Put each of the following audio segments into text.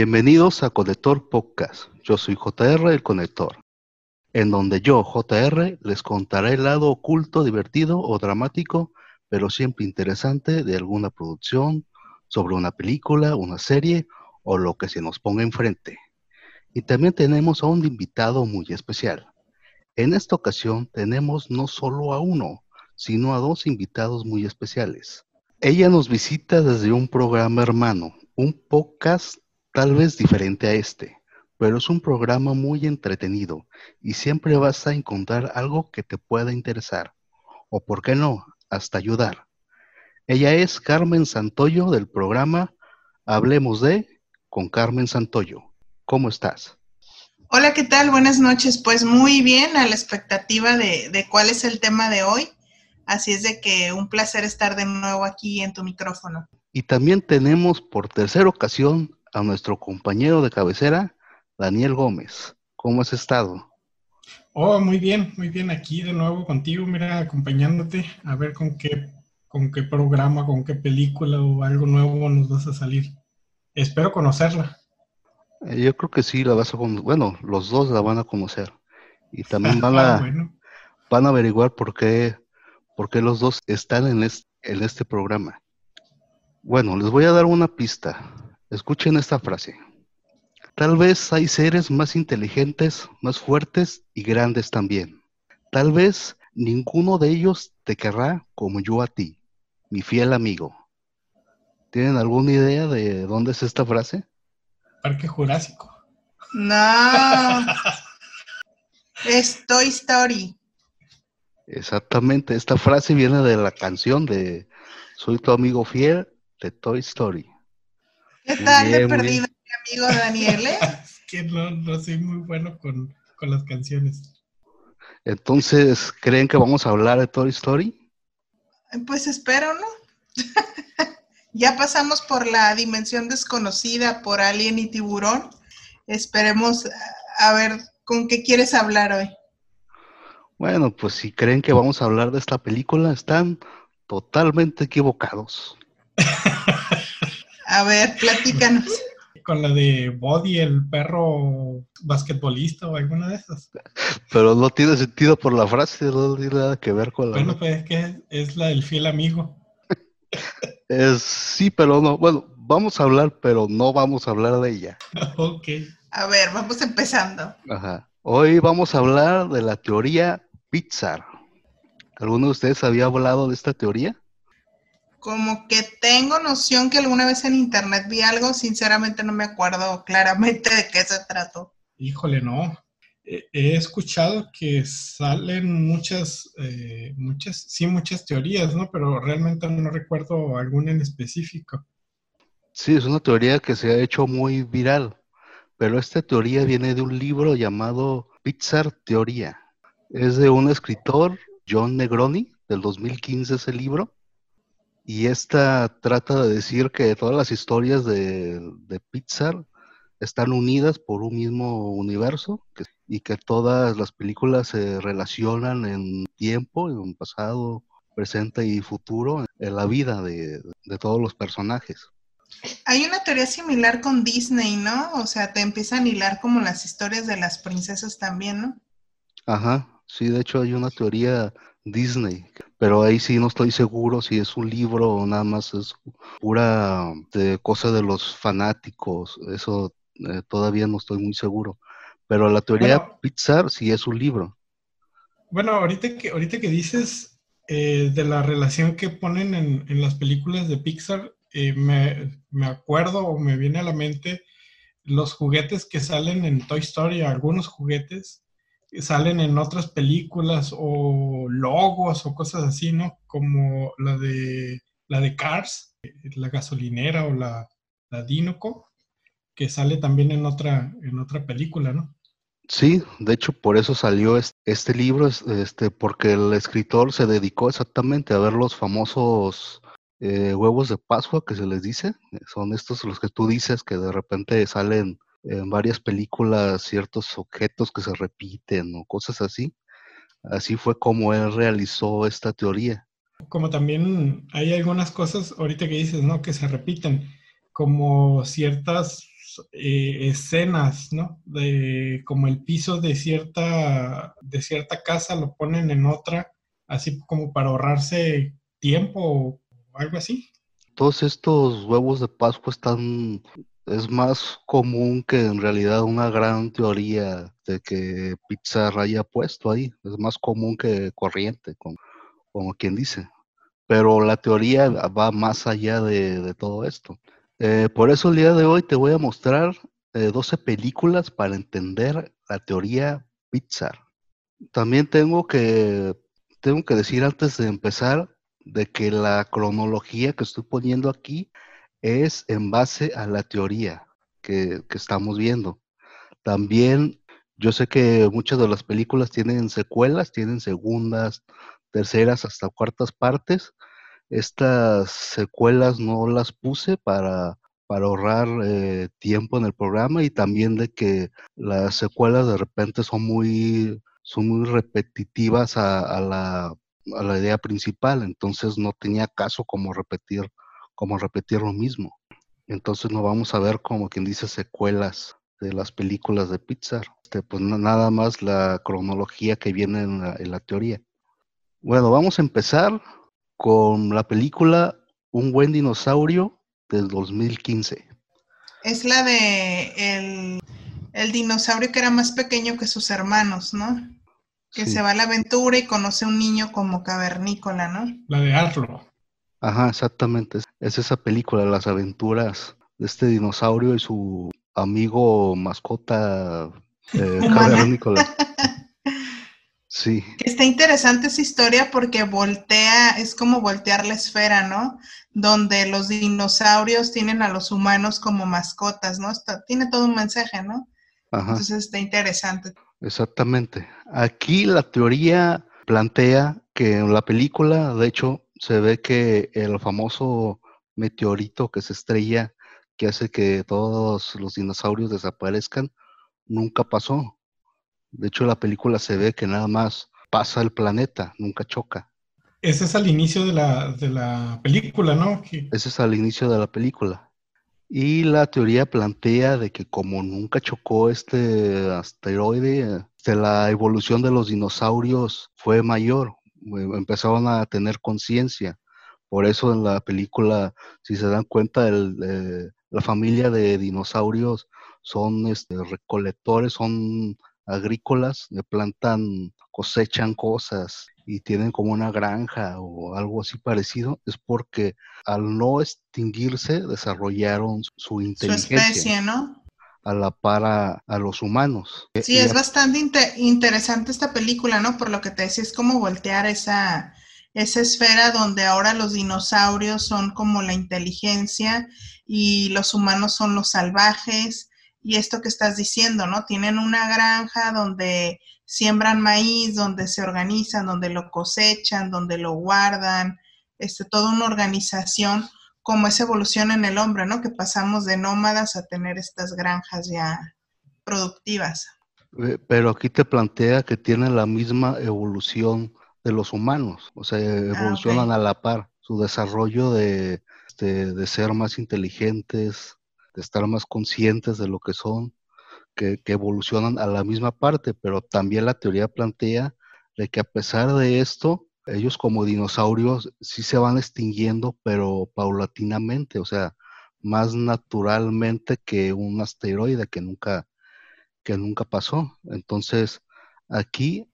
Bienvenidos a Conector Podcast. Yo soy JR el Conector, en donde yo, JR, les contaré el lado oculto, divertido o dramático, pero siempre interesante de alguna producción, sobre una película, una serie o lo que se nos ponga enfrente. Y también tenemos a un invitado muy especial. En esta ocasión tenemos no solo a uno, sino a dos invitados muy especiales. Ella nos visita desde un programa hermano, un podcast tal vez diferente a este, pero es un programa muy entretenido y siempre vas a encontrar algo que te pueda interesar, o por qué no, hasta ayudar. Ella es Carmen Santoyo del programa Hablemos de con Carmen Santoyo. ¿Cómo estás? Hola, ¿qué tal? Buenas noches. Pues muy bien, a la expectativa de, de cuál es el tema de hoy. Así es de que un placer estar de nuevo aquí en tu micrófono. Y también tenemos por tercera ocasión a nuestro compañero de cabecera, Daniel Gómez. ¿Cómo has estado? Oh, muy bien, muy bien. Aquí de nuevo contigo, mira, acompañándote a ver con qué, con qué programa, con qué película o algo nuevo nos vas a salir. Espero conocerla. Eh, yo creo que sí, la vas a conocer. Bueno, los dos la van a conocer. Y también van a, ah, van a averiguar por qué porque los dos están en este, en este programa. Bueno, les voy a dar una pista. Escuchen esta frase. Tal vez hay seres más inteligentes, más fuertes y grandes también. Tal vez ninguno de ellos te querrá como yo a ti, mi fiel amigo. ¿Tienen alguna idea de dónde es esta frase? Parque Jurásico. No. es Toy Story. Exactamente, esta frase viene de la canción de Soy tu amigo fiel de Toy Story. ¿Qué tal de perdido mi amigo Daniel? Eh? es que no, soy muy bueno con, con las canciones. Entonces, ¿creen que vamos a hablar de Toy Story? Pues espero, ¿no? ya pasamos por la dimensión desconocida, por Alien y Tiburón. Esperemos a ver con qué quieres hablar hoy. Bueno, pues si creen que vamos a hablar de esta película, están totalmente equivocados. a ver, platícanos. Con la de Body, el perro basquetbolista o alguna de esas. Pero no tiene sentido por la frase, no tiene nada que ver con la. Bueno, pues es que es la del fiel amigo. es, sí, pero no. Bueno, vamos a hablar, pero no vamos a hablar de ella. ok. A ver, vamos empezando. Ajá. Hoy vamos a hablar de la teoría Pixar. ¿Alguno de ustedes había hablado de esta teoría? Como que tengo noción que alguna vez en internet vi algo, sinceramente no me acuerdo claramente de qué se trató. Híjole, no. He escuchado que salen muchas, eh, muchas, sí, muchas teorías, ¿no? Pero realmente no recuerdo alguna en específico. Sí, es una teoría que se ha hecho muy viral, pero esta teoría viene de un libro llamado Pixar Teoría. Es de un escritor, John Negroni, del 2015 ese libro. Y esta trata de decir que todas las historias de, Pixar están unidas por un mismo universo y que todas las películas se relacionan en tiempo, en pasado, presente y futuro, en la vida de, de todos los personajes. Hay una teoría similar con Disney, ¿no? O sea, te empiezan a hilar como las historias de las princesas también, ¿no? Ajá, Sí, de hecho hay una teoría Disney, pero ahí sí no estoy seguro si es un libro o nada más es pura de cosa de los fanáticos. Eso eh, todavía no estoy muy seguro. Pero la teoría Pixar sí es un libro. Bueno, ahorita que, ahorita que dices eh, de la relación que ponen en, en las películas de Pixar, eh, me, me, acuerdo o me viene a la mente los juguetes que salen en Toy Story, algunos juguetes salen en otras películas o logos o cosas así, ¿no? Como la de la de Cars, la gasolinera o la, la Dinoco, que sale también en otra, en otra película, ¿no? Sí, de hecho por eso salió este libro, este, porque el escritor se dedicó exactamente a ver los famosos eh, huevos de Pascua que se les dice, son estos los que tú dices que de repente salen en varias películas ciertos objetos que se repiten o cosas así. Así fue como él realizó esta teoría. Como también hay algunas cosas ahorita que dices, ¿no? Que se repiten, como ciertas eh, escenas, ¿no? De como el piso de cierta, de cierta casa lo ponen en otra, así como para ahorrarse tiempo o algo así. Todos estos huevos de Pascua están, es más común que en realidad una gran teoría de que Pixar haya puesto ahí. Es más común que corriente, como, como quien dice. Pero la teoría va más allá de, de todo esto. Eh, por eso el día de hoy te voy a mostrar 12 eh, películas para entender la teoría Pixar. También tengo que, tengo que decir antes de empezar de que la cronología que estoy poniendo aquí es en base a la teoría que, que estamos viendo. También yo sé que muchas de las películas tienen secuelas, tienen segundas, terceras, hasta cuartas partes. Estas secuelas no las puse para, para ahorrar eh, tiempo en el programa y también de que las secuelas de repente son muy, son muy repetitivas a, la, a la idea principal, entonces no tenía caso como repetir, como repetir lo mismo. Entonces no vamos a ver como quien dice secuelas de las películas de Pixar. Este, pues nada más la cronología que viene en la, en la teoría. Bueno, vamos a empezar con la película Un buen dinosaurio del 2015. Es la de el, dinosaurio que era más pequeño que sus hermanos, ¿no? Que se va a la aventura y conoce a un niño como cavernícola, ¿no? La de Arlo. Ajá, exactamente. Es esa película, las aventuras de este dinosaurio y su amigo mascota eh. Sí. Está interesante esa historia porque voltea, es como voltear la esfera, ¿no? Donde los dinosaurios tienen a los humanos como mascotas, ¿no? tiene todo un mensaje, ¿no? Ajá. Entonces está interesante. Exactamente. Aquí la teoría plantea que en la película, de hecho, se ve que el famoso meteorito que se estrella, que hace que todos los dinosaurios desaparezcan, nunca pasó de hecho, la película se ve que nada más pasa el planeta, nunca choca. Ese es al inicio de la, de la película, ¿no? Ese es al inicio de la película. Y la teoría plantea de que como nunca chocó este asteroide, este, la evolución de los dinosaurios fue mayor, eh, empezaron a tener conciencia. Por eso en la película, si se dan cuenta, el, eh, la familia de dinosaurios son este, recolectores, son agrícolas, le plantan, cosechan cosas y tienen como una granja o algo así parecido, es porque al no extinguirse desarrollaron su inteligencia. Su especie, ¿no? A la par a, los humanos. E, sí, es bastante interesante esta película, ¿no? Por lo que te decía, es como voltear esa, esa esfera donde ahora los dinosaurios son como la inteligencia y los humanos son los salvajes y esto que estás diciendo, ¿no? Tienen una granja donde siembran maíz, donde se organizan, donde lo cosechan, donde lo guardan, este, toda una organización como esa evolución en el hombre, ¿no? Que pasamos de nómadas a tener estas granjas ya productivas. Eh, pero aquí te plantea que tienen la misma evolución de los humanos, o sea, ah, evolucionan a la par, su desarrollo de, de, de ser más inteligentes, de estar más conscientes de lo que son, que, evolucionan a la misma parte, pero también la teoría plantea de que a pesar de esto, ellos como dinosaurios sí se van extinguiendo, pero paulatinamente, o sea, más naturalmente que un asteroide que nunca, que nunca pasó. Entonces, aquí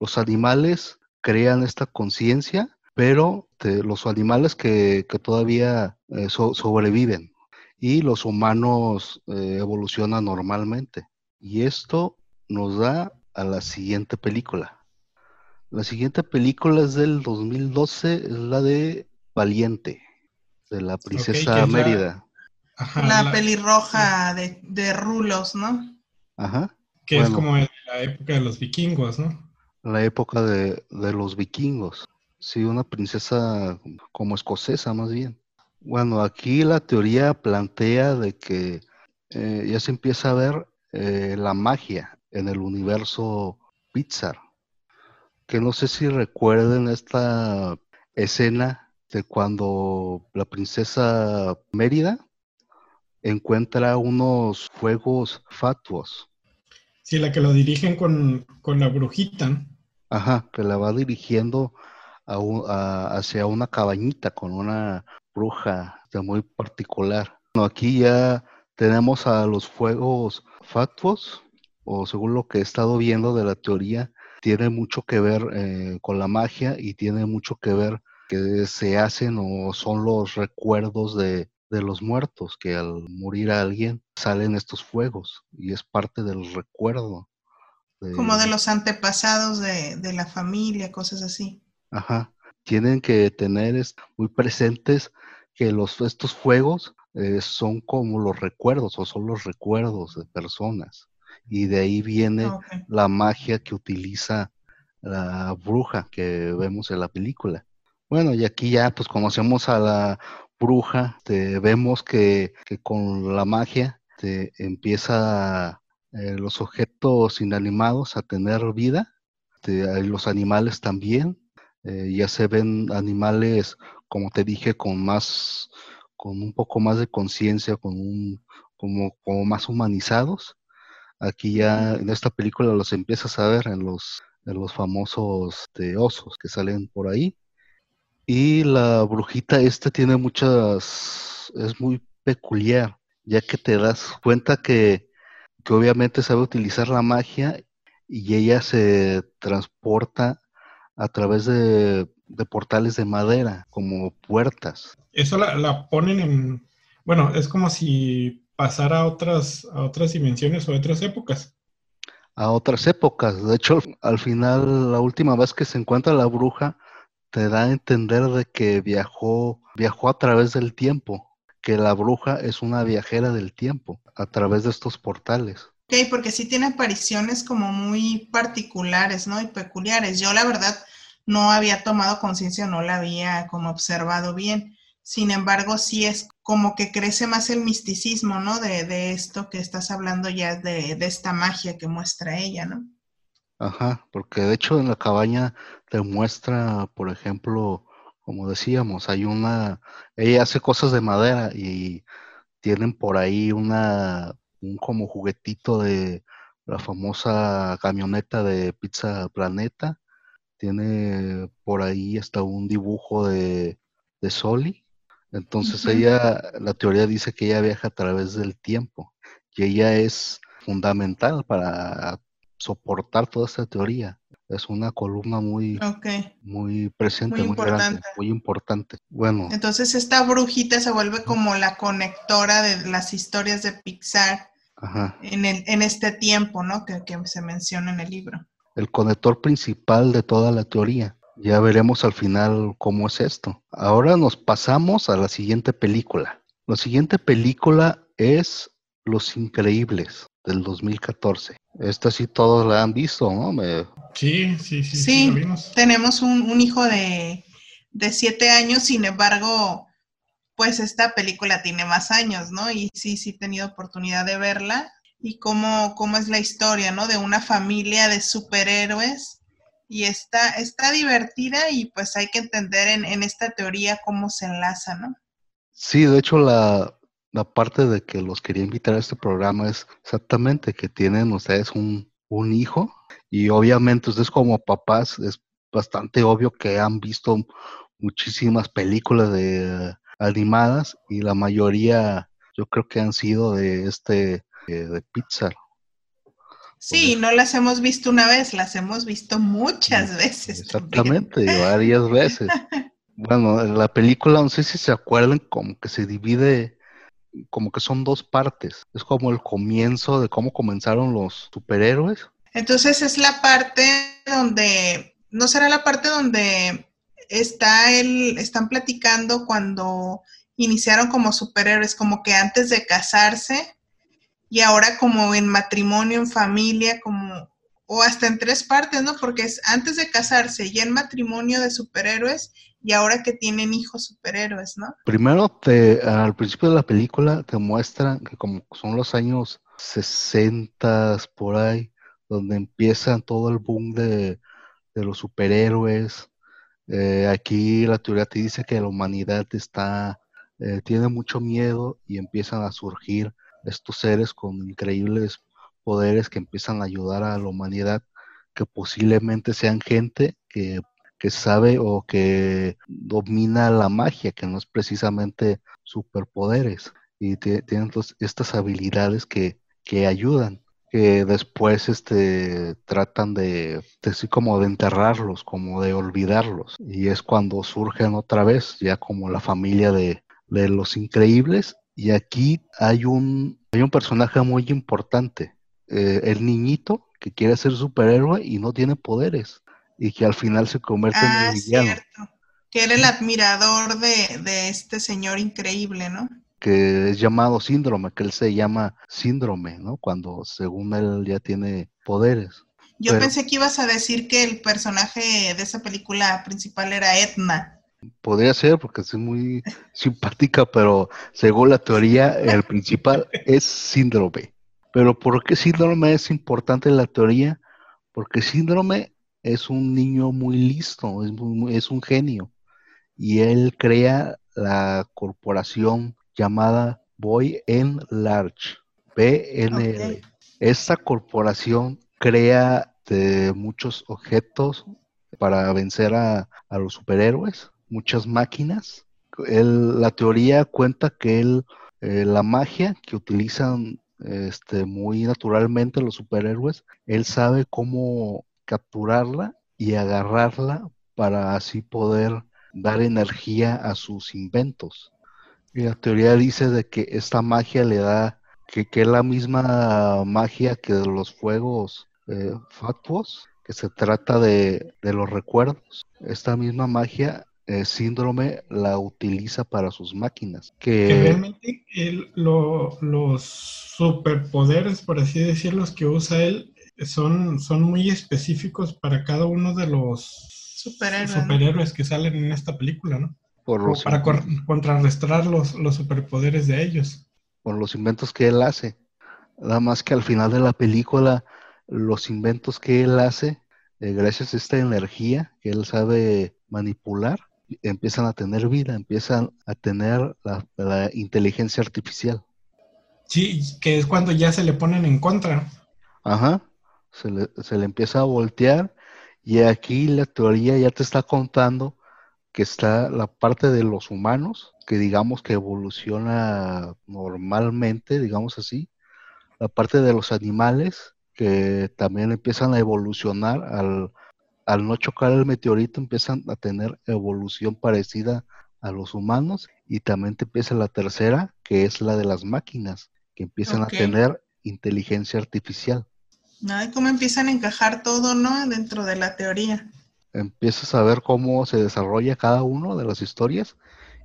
los animales crean esta conciencia, pero los animales que, todavía eh, sobreviven, y los humanos eh, evolucionan normalmente. Y esto nos da a la siguiente película. La siguiente película es del 2012, es la de Valiente, de la princesa Mérida. La, pelirroja de, rulos, ¿no? Ajá. Que es como la época de los vikingos, ¿no? La época de, de los vikingos. Sí, una princesa como escocesa más bien. Bueno, aquí la teoría plantea de que eh, ya se empieza a ver eh, la magia en el universo Pixar. Que no sé si recuerden esta escena de cuando la princesa Mérida encuentra unos fuegos fatuos. Sí, la que lo dirigen con, con la brujita. Ajá, que la va dirigiendo hacia una cabañita con una bruja muy particular. Bueno, aquí ya tenemos a los fuegos fatuos, o según lo que he estado viendo de la teoría, tiene mucho que ver eh, con la magia y tiene mucho que ver que se hacen o son los recuerdos de, de los muertos, que al morir a alguien salen estos fuegos y es parte del recuerdo. Como de los antepasados de, de, la familia, cosas así. Ajá. Tienen que tener muy presentes que los, estos fuegos eh, son como los recuerdos o son los recuerdos de personas. Y de ahí viene ah, la magia que utiliza la bruja que vemos en la película. Bueno, y aquí ya pues conocemos a la bruja, te, vemos que, con la magia te empieza eh, los objetos inanimados a tener vida, los animales también, eh, ya se ven animales, como te dije, con más, con un poco más de conciencia, con un, como, como más humanizados. Aquí ya en esta película los empiezas a ver en los, en los famosos de osos que salen por ahí. Y la brujita esta tiene muchas, es muy peculiar, ya que te das cuenta que, que obviamente sabe utilizar la magia y ella se transporta a través de, portales de madera, como puertas. Eso la, ponen en, bueno, es como si pasara a otras, a otras dimensiones o a otras épocas. A otras épocas. De hecho, al final, la última vez que se encuentra la bruja, te da a entender de que viajó, viajó a través del tiempo, que la bruja es una viajera del tiempo, a través de estos portales. Ok, porque sí tiene apariciones como muy particulares, ¿no? Y peculiares. Yo la verdad no había tomado conciencia, no la había como observado bien. Sin embargo, sí es como que crece más el misticismo, ¿no? De, esto que estás hablando ya, de, de, esta magia que muestra ella, ¿no? Ajá, porque de hecho en la cabaña te muestra, por ejemplo, como decíamos, hay una, ella hace cosas de madera y tienen por ahí una un como juguetito de la famosa camioneta de Pizza Planeta. Tiene por ahí hasta un dibujo de, de Soli. Entonces ella, la teoría dice que ella viaja a través del tiempo y ella es fundamental para soportar toda esta teoría. Es una columna muy, muy presente, muy, importante. muy importante. Bueno. Entonces esta brujita se vuelve como la conectora de las historias de Pixar En, el, en este tiempo, ¿no? Que, que se menciona en el libro. El conector principal de toda la teoría. Ya veremos al final cómo es esto. Ahora nos pasamos a la siguiente película. La siguiente película es Los Increíbles del 2014. Esta sí todos la han visto, ¿no? Sí, sí, sí. Sí, tenemos un, hijo de, siete años, sin embargo, pues esta película tiene más años, ¿no? Y sí, sí he tenido oportunidad de verla y cómo, cómo es la historia, ¿no? De una familia de superhéroes y está, está divertida y pues hay que entender en, en esta teoría cómo se enlaza, ¿no? Sí, de hecho la, la parte de que los quería invitar a este programa es exactamente que tienen ustedes un, un hijo y obviamente ustedes como papás es bastante obvio que han visto muchísimas películas de animadas y la mayoría yo creo que han sido de este de Pixar. Sí, no las hemos visto una vez, las hemos visto muchas veces. Exactamente, varias veces. Bueno, la película, no sé si se acuerdan, como que se divide como que son dos partes. Es como el comienzo de cómo comenzaron los superhéroes. Entonces es la parte donde, ¿no será la parte donde está el, están platicando cuando iniciaron como superhéroes, como que antes de casarse y ahora como en matrimonio, en familia, como, o hasta en tres partes, ¿no? Porque es antes de casarse y en matrimonio de superhéroes y ahora que tienen hijos superhéroes, ¿no? Primero, te, al principio de la película te muestran que como son los años 60 por ahí, donde empiezan todo el boom de, los superhéroes. Eh, aquí la teoría te dice que la humanidad está eh, tiene mucho miedo y empiezan a surgir estos seres con increíbles poderes que empiezan a ayudar a la humanidad, que posiblemente sean gente que, sabe o que domina la magia, que no es precisamente superpoderes, y tienen estas habilidades que, que ayudan que después este, tratan de, así como de enterrarlos, como de olvidarlos. Y es cuando surgen otra vez, ya como la familia de, los increíbles. Y aquí hay un, hay un personaje muy importante, eh, el niñito que quiere ser superhéroe y no tiene poderes. Y que al final se convierte en el ah, villano. Cierto. Que era el admirador de, de este señor increíble, ¿no? que es llamado síndrome, que él se llama síndrome, ¿no? Cuando según él ya tiene poderes. Yo pensé que ibas a decir que el personaje de esa película principal era Edna. Podría ser porque es muy simpática, pero según la teoría, el principal es síndrome. Pero ¿por qué síndrome es importante en la teoría? Porque síndrome es un niño muy listo, es, es un genio. Y él crea la corporación llamada Boy en Large, BNL. Esta corporación crea de muchos objetos para vencer a, los superhéroes, muchas máquinas. la teoría cuenta que él, eh, la magia que utilizan este, muy naturalmente los superhéroes, él sabe cómo capturarla y agarrarla para así poder dar energía a sus inventos. Y la teoría dice de que esta magia le da, que, es la misma magia que de los fuegos eh, fatuos, que se trata de, los recuerdos. Esta misma magia, eh, síndrome, la utiliza para sus máquinas. Que, realmente los superpoderes, por así decirlo, que usa él, son, son muy específicos para cada uno de los superhéroes que salen en esta película, ¿no? para contrarrestar los, los superpoderes de ellos. Por los inventos que él hace. Nada más que al final de la película, los inventos que él hace, eh, gracias a esta energía que él sabe manipular, empiezan a tener vida, empiezan a tener la, inteligencia artificial. Sí, que es cuando ya se le ponen en contra. Ajá, se le, se le empieza a voltear y aquí la teoría ya te está contando que está la parte de los humanos, que digamos que evoluciona normalmente, digamos así, la parte de los animales, que también empiezan a evolucionar al, al no chocar el meteorito, empiezan a tener evolución parecida a los humanos, y también te empieza la tercera, que es la de las máquinas, que empiezan a tener inteligencia artificial. Ay, cómo empiezan a encajar todo, ¿no? Dentro de la teoría empiezas a ver cómo se desarrolla cada uno de las historias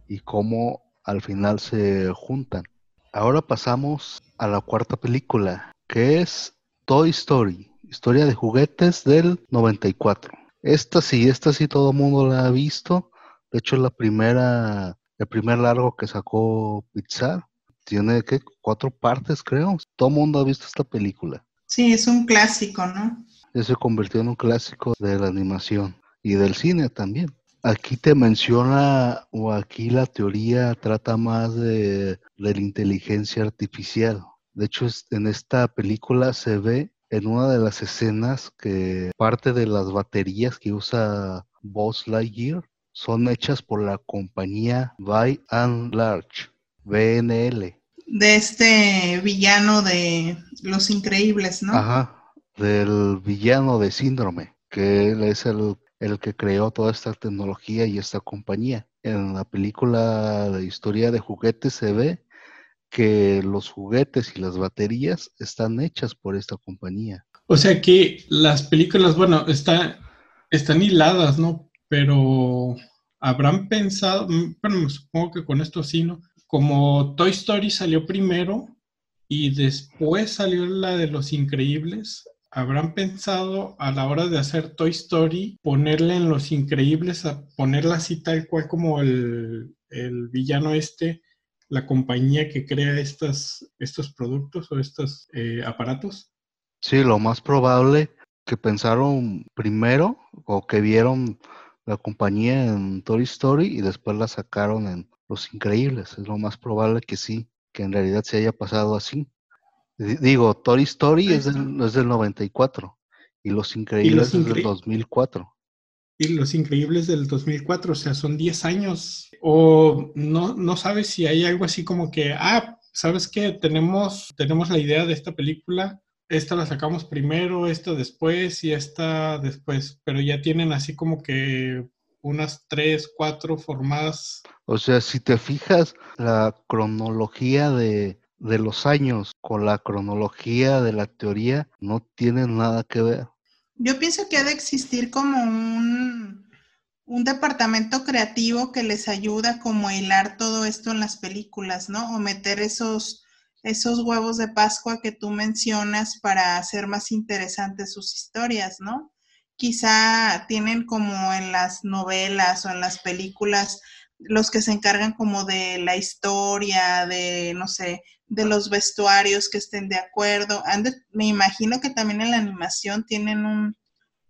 y cómo al final se juntan. Ahora pasamos a la cuarta película, que es Toy Story, historia de juguetes del 94. Esta sí, esta sí todo el mundo la ha visto. De hecho, es la primera, el primer largo que sacó Pixar. Tiene ¿qué? cuatro partes, creo. Todo el mundo ha visto esta película. Sí, es un clásico, ¿no? se convirtió en un clásico de la animación y del cine también. Aquí te menciona, o aquí la teoría trata más de, la inteligencia artificial. De hecho, en esta película se ve en una de las escenas que parte de las baterías que usa Buzz Lightyear son hechas por la compañía By and Large, BNL. De este villano de Los Increíbles, ¿no? Ajá, del villano de síndrome, que él es el, el que creó toda esta tecnología y esta compañía. En la película de historia de juguetes se ve que los juguetes y las baterías están hechas por esta compañía. O sea que las películas, bueno, están, hiladas, ¿no? Pero habrán pensado, mm, bueno, supongo que con esto sí, ¿no? Como Toy Story salió primero y después salió la de Los Increíbles, ¿Habrán pensado a la hora de hacer Toy Story ponerle en Los Increíbles, a ponerla así tal cual como el, villano este, la compañía que crea estas, estos productos o estos eh, aparatos? Sí, lo más probable que pensaron primero o que vieron la compañía en Toy Story y después la sacaron en, Los Increíbles. Es lo más probable que sí, que en realidad se haya pasado así. Digo, Toy Story es del, es del 94 y Los Increíbles es del 2004. Los Increíbles del 2004, o sea, son 10 años. O no, no sabes si hay algo así como que, ah, ¿sabes qué? Tenemos, tenemos la idea de esta película, esta la sacamos primero, esta después y esta después, pero ya tienen así como que unas tres, cuatro formadas. O sea, si te fijas, la cronología de, de los años con la cronología de la teoría no tienen nada que ver. Yo pienso que ha de existir como un, un departamento creativo que les ayuda como a hilar todo esto en las películas, ¿no? O meter esos, esos huevos de Pascua que tú mencionas para hacer más interesantes sus historias, ¿no? Quizá tienen como en las novelas o en las películas los que se encargan como de la historia, de, no sé, de los vestuarios que estén de acuerdo. me imagino que también en la animación tienen un,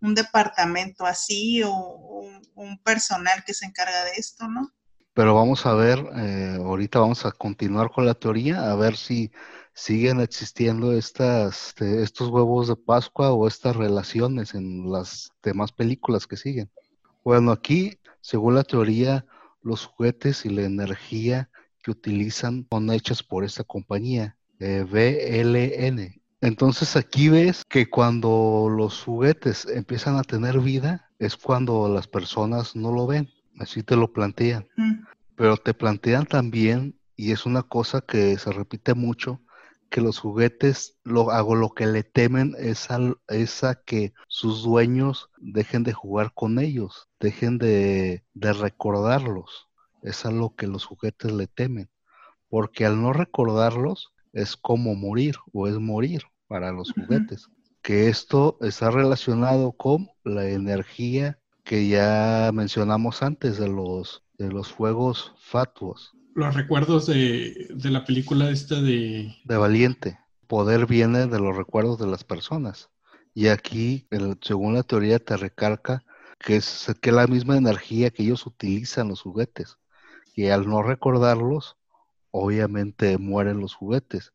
departamento así o un, personal que se encarga de esto, ¿no? Pero vamos a ver, eh, ahorita vamos a continuar con la teoría, a ver si siguen existiendo estas, este, estos huevos de Pascua o estas relaciones en las demás películas que siguen. Bueno, aquí, según la teoría, los juguetes y la energía que utilizan son hechas por esta compañía, eh, BLN. Entonces aquí ves que cuando los juguetes empiezan a tener vida es cuando las personas no lo ven, así te lo plantean. Mm. Pero te plantean también, y es una cosa que se repite mucho, que los juguetes, lo, hago lo que le temen es, es a que sus dueños dejen de jugar con ellos, dejen de, de recordarlos es a lo que los juguetes le temen, porque al no recordarlos es como morir o es morir para los juguetes, que esto está relacionado con la energía que ya mencionamos antes de los, de los fuegos fatuos. Los recuerdos de, de la película esta de... De Valiente. Poder viene de los recuerdos de las personas. Y aquí, según la teoría, te recalca que es que la misma energía que ellos utilizan los juguetes que al no recordarlos, obviamente mueren los juguetes.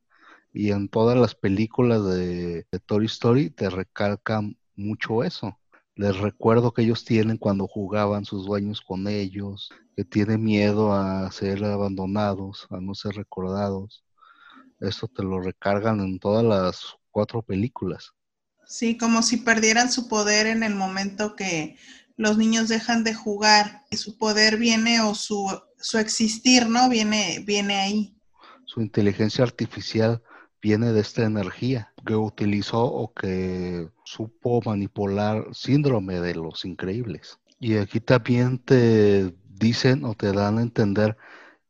Y en todas las películas de, Toy Story te recalcan mucho eso. Les recuerdo que ellos tienen cuando jugaban sus dueños con ellos, que tienen miedo a ser abandonados, a no ser recordados. Eso te lo recargan en todas las cuatro películas. Sí, como si perdieran su poder en el momento que los niños dejan de jugar, y su poder viene o su su existir, ¿no? Viene, viene ahí. Su inteligencia artificial viene de esta energía que utilizó o que supo manipular síndrome de los increíbles. Y aquí también te dicen o te dan a entender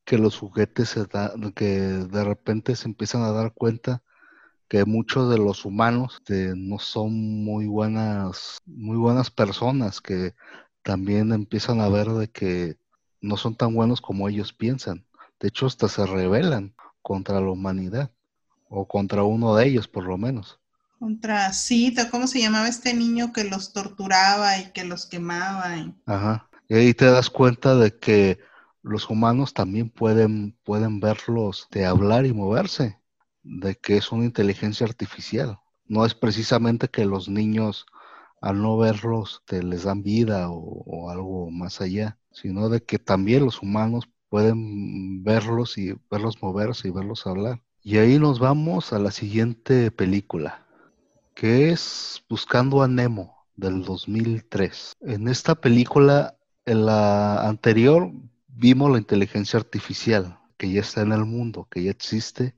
que los juguetes se da, que de repente se empiezan a dar cuenta que muchos de los humanos no son muy buenas, muy buenas personas, que también empiezan a ver de que no son tan buenos como ellos piensan. De hecho, hasta se rebelan contra la humanidad, o contra uno de ellos, por lo menos. Contra Cita, ¿cómo se llamaba este niño que los torturaba y que los quemaba? Ajá. Y ahí te das cuenta de que los humanos también pueden, pueden verlos de hablar y moverse, de que es una inteligencia artificial. No es precisamente que los niños, al no verlos, te les dan vida o algo más allá sino de que también los humanos pueden verlos y verlos moverse y verlos hablar. Y ahí nos vamos a la siguiente película, que es Buscando a Nemo del 2003. En esta película, en la anterior, vimos la inteligencia artificial que ya está en el mundo, que ya existe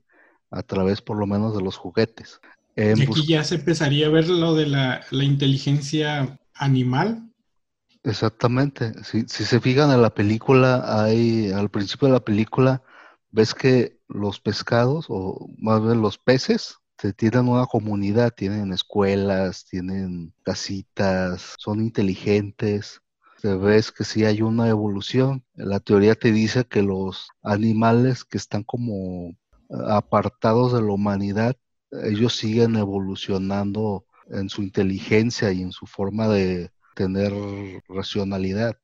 a través por lo menos de los juguetes. y aquí ya se empezaría a ver lo de la, la inteligencia animal, Exactamente. Si, se fijan en la película, hay al principio de la película, ves que los pescados, o más bien los peces, tienen una comunidad, tienen escuelas, tienen casitas, son inteligentes. Te ves que sí hay una evolución. La teoría te dice que los animales que están como apartados de la humanidad, ellos siguen evolucionando en su inteligencia y en su forma de, tener racionalidad.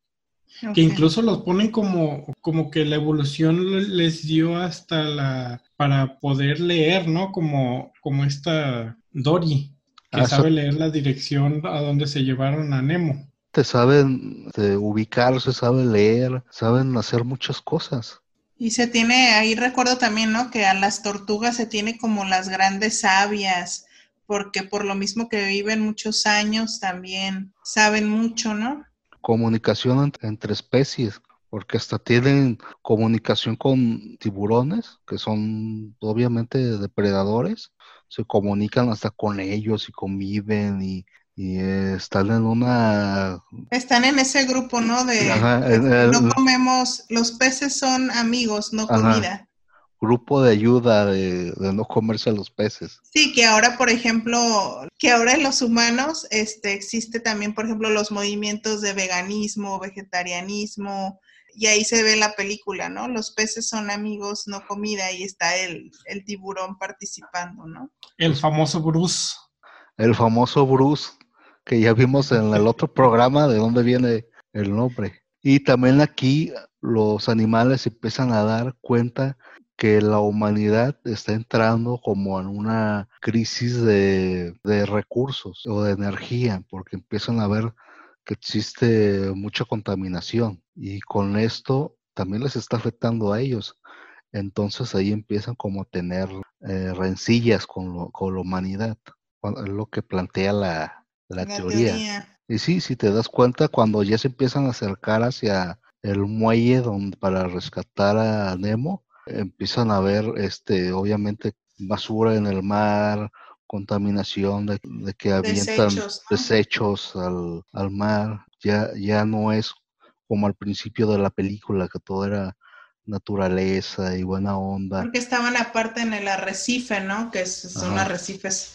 Que incluso los ponen como, como que la evolución les dio hasta la para poder leer, ¿no? Como, como esta Dory, que ah, sabe leer la dirección a donde se llevaron a Nemo. Te saben de ubicarse, saben leer, saben hacer muchas cosas. Y se tiene, ahí recuerdo también, ¿no? Que a las tortugas se tiene como las grandes sabias, porque por lo mismo que viven muchos años también saben mucho, ¿no? Comunicación entre especies, porque hasta tienen comunicación con tiburones, que son obviamente depredadores, se comunican hasta con ellos y conviven y y están en una... Están en ese grupo, ¿no? De no comemos, los peces son amigos, no comida. Grupo de ayuda de, no comerse a los peces. Sí, que ahora, por ejemplo, que ahora en los humanos este, existe también, por ejemplo, los movimientos de veganismo, vegetarianismo, y ahí se ve la película, ¿no? Los peces son amigos, no comida, y está el, el tiburón participando, ¿no? El famoso Bruce. El famoso Bruce que ya vimos en el otro programa de dónde viene el nombre. Y también aquí los animales empiezan a dar cuenta que la humanidad está entrando como en una crisis de, recursos o de energía, porque empiezan a ver que existe mucha contaminación y con esto también les está afectando a ellos. Entonces ahí empiezan como a tener eh, rencillas con, con la humanidad, es lo que plantea la, la, teoría. Y sí, si te das cuenta, cuando ya se empiezan a acercar hacia el muelle donde, para rescatar a Nemo, empiezan a ver, este, obviamente, basura en el mar, contaminación de, que avientan desechos, al, al, mar. Ya, ya no es como al principio de la película, que todo era naturaleza y buena onda. Porque estaban aparte en el arrecife, ¿no? Que son arrecifes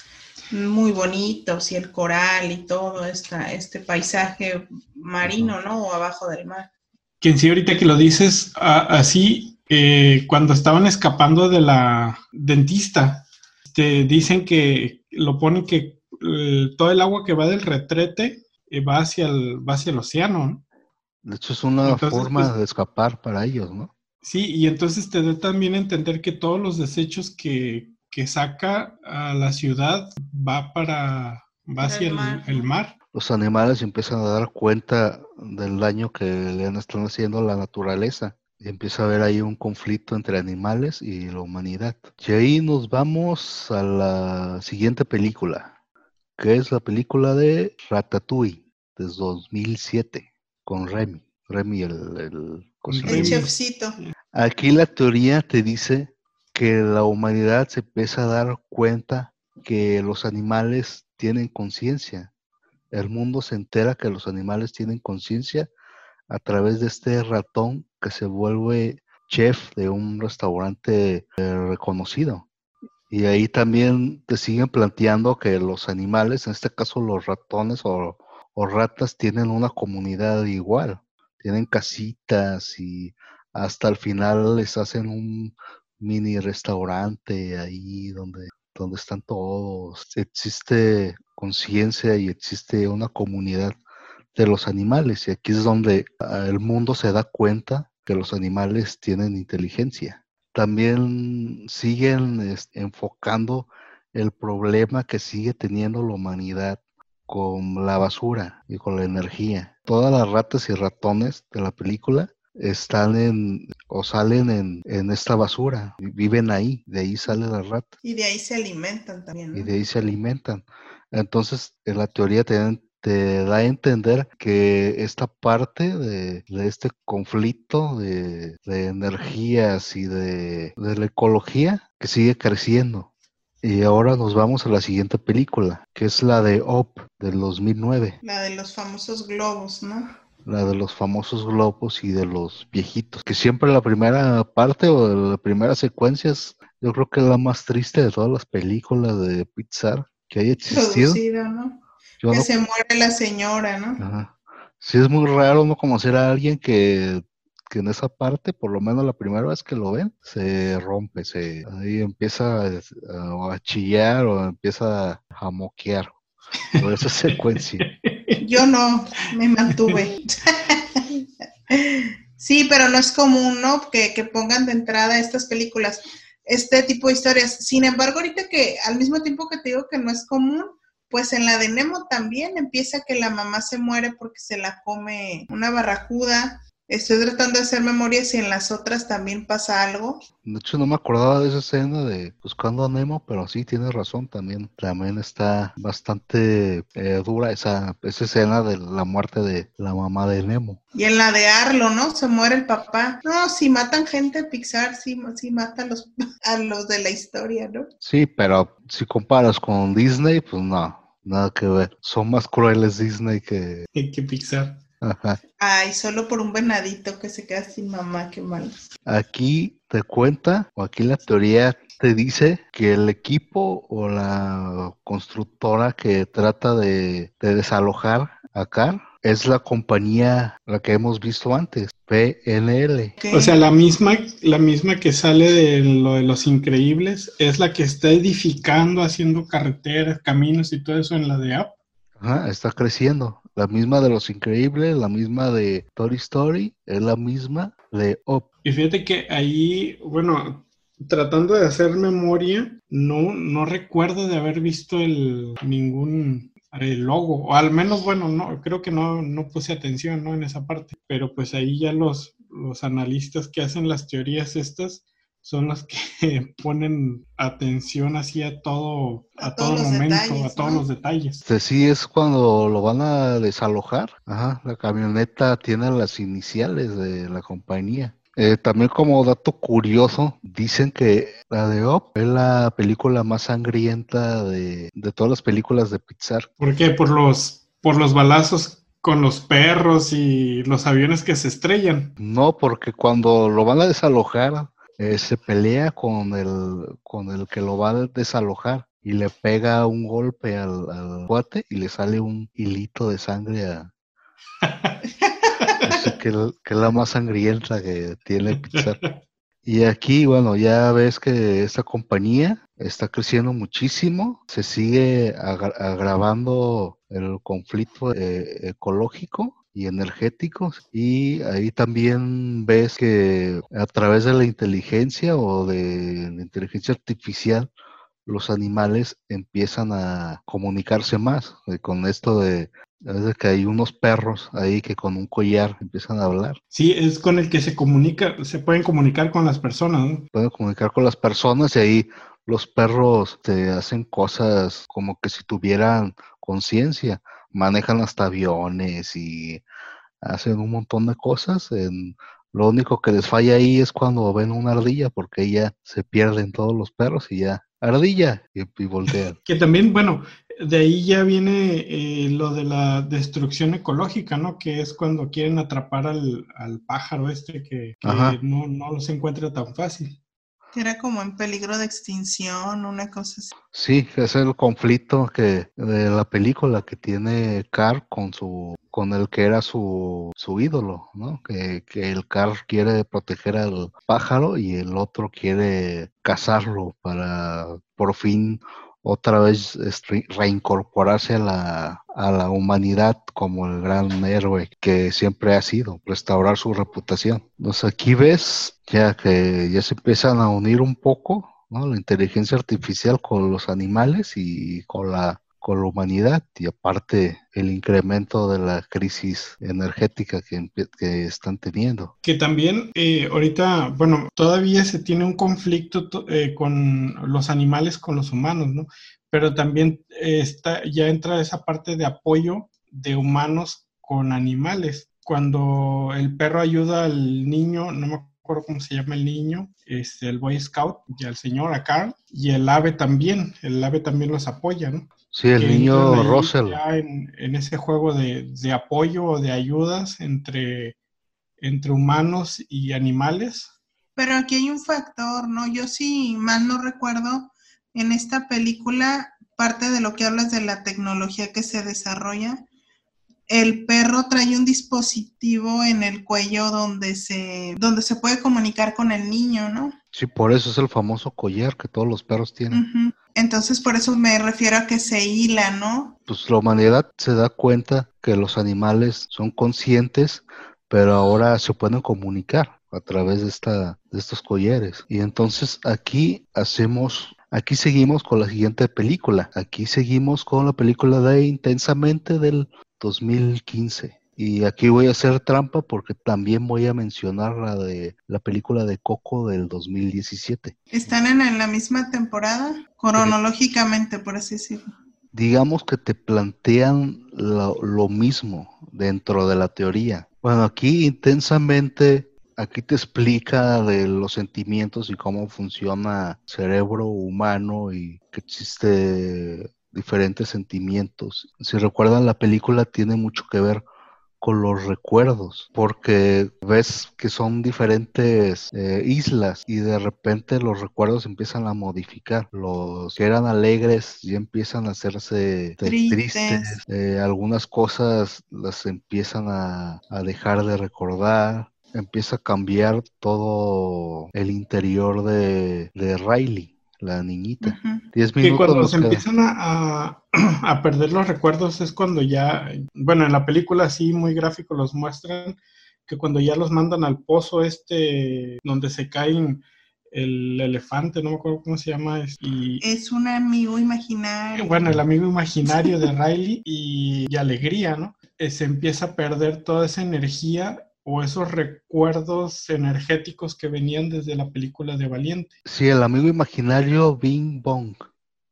muy bonitos y el coral y todo esta, este paisaje marino, ¿no? O abajo del mar. Que sí, ahorita que lo dices así, eh, cuando estaban escapando de la dentista, te dicen que lo ponen que eh, todo el agua que va del retrete eh, va, hacia el, va hacia el océano, ¿no? De hecho, es una forma pues de escapar para ellos, ¿no? Sí, y entonces te da también a entender que todos los desechos que, que saca a la ciudad va para va hacia el mar. Los animales empiezan a dar cuenta del daño que le están haciendo a la naturaleza. Y empieza a haber ahí un conflicto entre animales y la humanidad. Y ahí nos vamos a la siguiente película, que es la película de Ratatouille, de 2007, con Remy. Remy el, el El chefcito. Aquí la teoría te dice que la humanidad se empieza a dar cuenta que los animales tienen conciencia. El mundo se entera que los animales tienen conciencia a través de este ratón que se vuelve chef de un restaurante eh, reconocido. Y ahí también te siguen planteando que los animales, en este caso los ratones o, ratas, tienen una comunidad igual. Tienen casitas y hasta el final les hacen un, mini restaurante ahí donde, donde están todos. Existe conciencia y existe una comunidad de los animales y aquí es donde ah, el mundo se da cuenta que los animales tienen inteligencia. También siguen enfocando el problema que sigue teniendo la humanidad con la basura y con la energía. Todas las ratas y ratones de la película están en o salen en, en, esta basura, viven ahí, de ahí sale la rata. Y de ahí se alimentan también. Y de ahí se alimentan. Entonces, en la teoría te, te da a entender que esta parte de, de este conflicto de, de, energías y de, de la ecología que sigue creciendo. Y ahora nos vamos a la siguiente película, que es la de Op del 2009. La de los famosos globos, ¿no? la de los famosos globos y de los viejitos, que siempre la primera parte o la primera secuencia es, yo creo que es la más triste de todas las películas de Pixar que haya existido. ¿no? Que se muere la señora, ¿no? Sí, es muy raro no conocer a alguien que, que, en esa parte, por lo menos la primera vez que lo ven, se rompe, se ahí empieza a, a chillar o empieza a moquear por esa secuencia. Yo no, me mantuve. Sí, pero no es común, ¿no? Que, que pongan de entrada estas películas, este tipo de historias. Sin embargo, ahorita que al mismo tiempo que te digo que no es común, pues en la de Nemo también empieza que la mamá se muere porque se la come una barracuda Estoy tratando de hacer memoria si en las otras también pasa algo. De hecho, no me acordaba de esa escena de Buscando a Nemo, pero sí, tienes razón también. También está bastante eh, dura esa, esa escena de la muerte de la mamá de Nemo. Y en la de Arlo, ¿no? Se muere el papá. No, si matan gente, Pixar sí, sí mata a los, a los de la historia, ¿no? Sí, pero si comparas con Disney, pues no, nada que ver. Son más crueles Disney que, que Pixar. Ay, solo por un venadito que se queda sin mamá, qué mal. Aquí te cuenta, o aquí la teoría te dice que el equipo o la constructora que trata de, desalojar a Carl es la compañía la que hemos visto antes, PNL. O sea, la misma, la misma que sale de lo de los increíbles es la que está edificando, haciendo carreteras, caminos y todo eso en la de App. Ajá, está creciendo. La misma de Los Increíbles, la misma de Toy Story, es la misma de Up. Y fíjate que ahí, bueno, tratando de hacer memoria, no, no recuerdo de haber visto el ningún el logo, o al menos, bueno, no, creo que no, no puse atención, ¿no? En esa parte, pero pues ahí ya los, los analistas que hacen las teorías estas, son las que ponen atención así a todo, a, todo momento, a todos los detalles. Sí, es cuando lo van a desalojar. Ajá, la camioneta tiene las iniciales de la compañía. Eh, también como dato curioso, dicen que la de Op es la película más sangrienta de, de todas las películas de Pixar. ¿Por qué? Por los, por los balazos con los perros y los aviones que se estrellan. No, porque cuando lo van a desalojar, eh, se pelea con el, con el que lo va a desalojar y le pega un golpe al, al cuate y le sale un hilito de sangre a... que, que, es la más sangrienta que tiene Pixar. Y aquí, bueno, ya ves que esta compañía está creciendo muchísimo, se sigue agravando el conflicto eh, ecológico y energéticos y ahí también ves que a través de la inteligencia o de la inteligencia artificial los animales empiezan a comunicarse más eh, con esto de, que hay unos perros ahí que con un collar empiezan a hablar. Sí, es con el que se comunica, se pueden comunicar con las personas. ¿no? Pueden comunicar con las personas y ahí los perros te hacen cosas como que si tuvieran conciencia manejan hasta aviones y hacen un montón de cosas. En, lo único que les falla ahí es cuando ven una ardilla, porque ya se pierden todos los perros y ya, ardilla, y, voltean. que también, bueno, de ahí ya viene eh, lo de la destrucción ecológica, ¿no? Que es cuando quieren atrapar al, pájaro este que, no, no los encuentra tan fácil. Era como en peligro de extinción, una cosa así. Sí, es el conflicto que de la película que tiene Carl con su con el que era su, su ídolo, ¿no? Que, que el Carl quiere proteger al pájaro y el otro quiere cazarlo para por fin otra vez reincorporarse a la, a la humanidad como el gran héroe que siempre ha sido, restaurar su reputación. Entonces aquí ves ya que ya se empiezan a unir un poco ¿no? la inteligencia artificial con los animales y con la con la humanidad y aparte el incremento de la crisis energética que, que están teniendo. Que también eh, ahorita, bueno, todavía se tiene un conflicto eh, con los animales, con los humanos, ¿no? Pero también eh, está, ya entra esa parte de apoyo de humanos con animales. Cuando el perro ayuda al niño, no me acuerdo cómo se llama el niño, este, el Boy Scout y al señor, a Carl, y el ave también, el ave también los apoya, ¿no? Sí, el niño Russell. en, ese juego de, apoyo o de ayudas entre, entre humanos y animales. Pero aquí hay un factor, ¿no? Yo sí, mal no recuerdo, en esta película, parte de lo que hablas de la tecnología que se desarrolla, el perro trae un dispositivo en el cuello donde se, donde se puede comunicar con el niño, ¿no? Sí, por eso es el famoso collar que todos los perros tienen. Entonces, por eso me refiero a que se hila, ¿no? Pues la humanidad se da cuenta que los animales son conscientes, pero ahora se pueden comunicar a través de, esta, de estos collares. Y entonces aquí hacemos, aquí seguimos con la siguiente película. Aquí seguimos con la película de Intensamente del 2015. Y aquí voy a hacer trampa porque también voy a mencionar la de la película de Coco del 2017. ¿Están en, la misma temporada? Cronológicamente, por así decirlo. Digamos que te plantean lo, lo mismo dentro de la teoría. Bueno, aquí intensamente, aquí te explica de los sentimientos y cómo funciona el cerebro humano y que existe diferentes sentimientos. Si recuerdan, la película tiene mucho que ver con los recuerdos, porque ves que son diferentes eh, islas y de repente los recuerdos empiezan a modificar. Los que eran alegres ya empiezan a hacerse tristes, eh, algunas cosas las empiezan a, dejar de recordar, empieza a cambiar todo el interior de, de Riley la niñita. Y cuando se empiezan a, a, perder los recuerdos es cuando ya, bueno, en la película sí, muy gráfico los muestran, que cuando ya los mandan al pozo este, donde se caen el elefante, no me acuerdo cómo se llama. Y, es un amigo imaginario. Bueno, el amigo imaginario de Riley y, y alegría, ¿no? Eh, se empieza a perder toda esa energía o esos recuerdos energéticos que venían desde la película de Valiente. Sí, el amigo imaginario Bing Bong,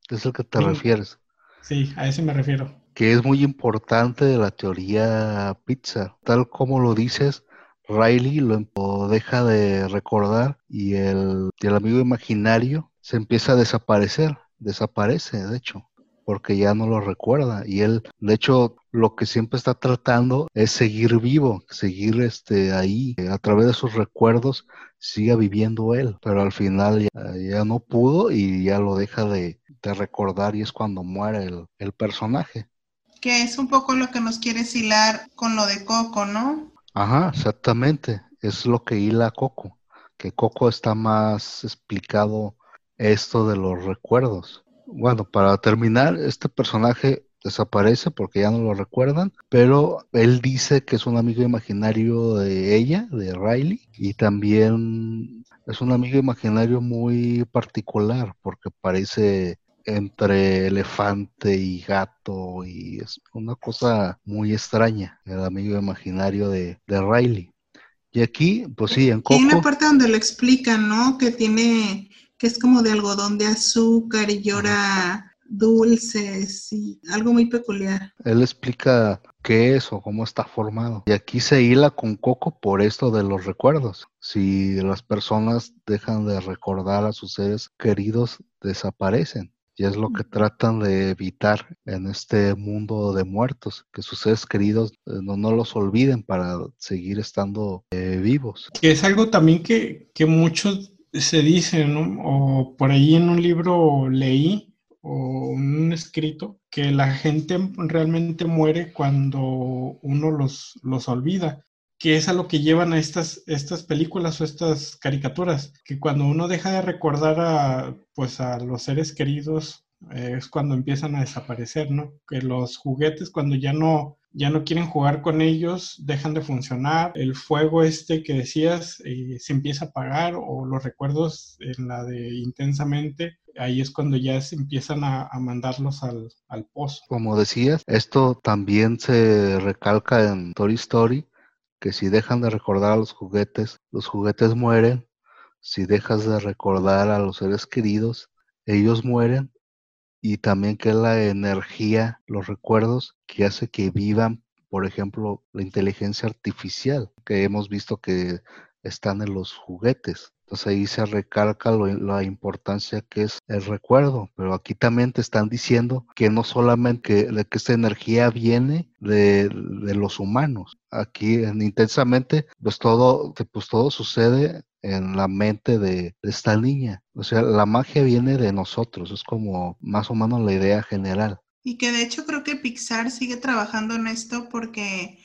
es el que te refieres. Sí, a ese me refiero. Que es muy importante de la teoría pizza. Tal como lo dices, Riley lo deja de recordar y el, y el amigo imaginario se empieza a desaparecer. Desaparece, de hecho porque ya no lo recuerda y él de hecho lo que siempre está tratando es seguir vivo, seguir este ahí a través de sus recuerdos siga viviendo él, pero al final ya, no pudo y ya lo deja de, recordar y es cuando muere el, el personaje. Que es un poco lo que nos quiere hilar con lo de Coco, ¿no? Ajá, exactamente. Es lo que hila Coco. Que Coco está más explicado esto de los recuerdos. Bueno, para terminar, este personaje desaparece porque ya no lo recuerdan, pero él dice que es un amigo imaginario de ella, de Riley, y también es un amigo imaginario muy particular porque parece entre elefante y gato y es una cosa muy extraña, el amigo imaginario de, de Riley. Y aquí, pues sí, en Coco... Hay una parte donde lo explican, ¿no? Que tiene que es como de algodón de azúcar y llora dulces y algo muy peculiar. Él explica qué es o cómo está formado. Y aquí se hila con Coco por esto de los recuerdos. Si las personas dejan de recordar a sus seres queridos, desaparecen. Y es lo que tratan de evitar en este mundo de muertos, que sus seres queridos eh, no, no los olviden para seguir estando eh, vivos. Que es algo también que, que muchos se dice, ¿no? o por ahí en un libro leí, o un escrito, que la gente realmente muere cuando uno los, los olvida, que es a lo que llevan a estas, estas películas o estas caricaturas, que cuando uno deja de recordar a, pues, a los seres queridos, es cuando empiezan a desaparecer, ¿no? Que los juguetes cuando ya no, ya no quieren jugar con ellos, dejan de funcionar, el fuego este que decías eh, se empieza a apagar o los recuerdos en la de intensamente, ahí es cuando ya se empiezan a, mandarlos al, al, pozo. Como decías, esto también se recalca en Toy Story, que si dejan de recordar a los juguetes, los juguetes mueren, si dejas de recordar a los seres queridos, ellos mueren y también que la energía, los recuerdos que hace que vivan, por ejemplo, la inteligencia artificial, que hemos visto que están en los juguetes. Entonces ahí se recalca la importancia que es el recuerdo, pero aquí también te están diciendo que no solamente que, que esta energía viene de, de, los humanos. Aquí en intensamente, pues todo, pues todo sucede en la mente de, esta niña. O sea, la magia viene de nosotros, es como más o menos la idea general. Y que de hecho creo que Pixar sigue trabajando en esto porque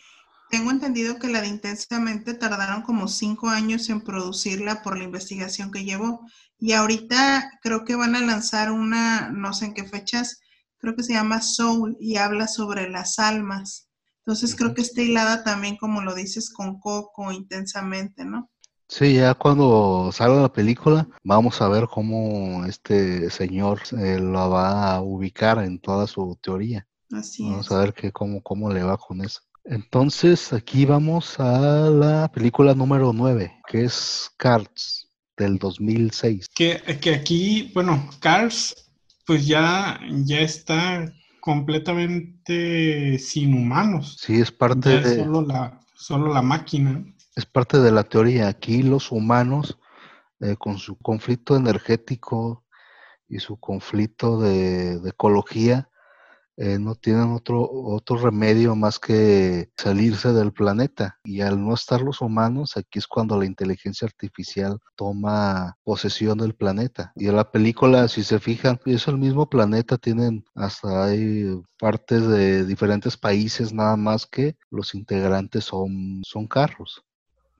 tengo entendido que la de Intensamente tardaron como cinco años en producirla por la investigación que llevó. Y ahorita creo que van a lanzar una, no sé en qué fechas, creo que se llama Soul y habla sobre las almas. Entonces creo que está hilada también, como lo dices, con Coco intensamente, ¿no? Sí, ya cuando salga la película, vamos a ver cómo este señor eh, lo va a ubicar en toda su teoría. Así Vamos es. a ver que cómo, cómo le va con eso. Entonces, aquí vamos a la película número 9, que es Cars, del 2006. Que, que aquí, bueno, Cars, pues ya, ya está completamente sin humanos. Sí, es parte Ya es de, solo la, solo la máquina. Es parte de la teoría. Aquí los humanos, eh, con su conflicto energético y su conflicto de, ecología, eh, no tienen otro, otro remedio más que salirse del planeta. Y al no estar los humanos, aquí es cuando la inteligencia artificial toma posesión del planeta. Y en la película, si se fijan, es el mismo planeta, tienen hasta hay partes de diferentes países, nada más que los integrantes son, son carros.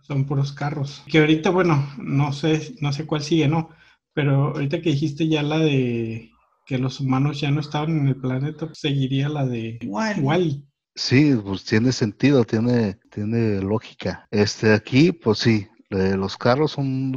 Son puros carros. Que ahorita, bueno, no sé, no sé cuál sigue, ¿no? Pero ahorita que dijiste ya la de que los humanos ya no estaban en el planeta, pues seguiría la de Igual. Wally. Sí, pues tiene sentido, tiene, tiene lógica. Este aquí, pues sí, eh, los carros son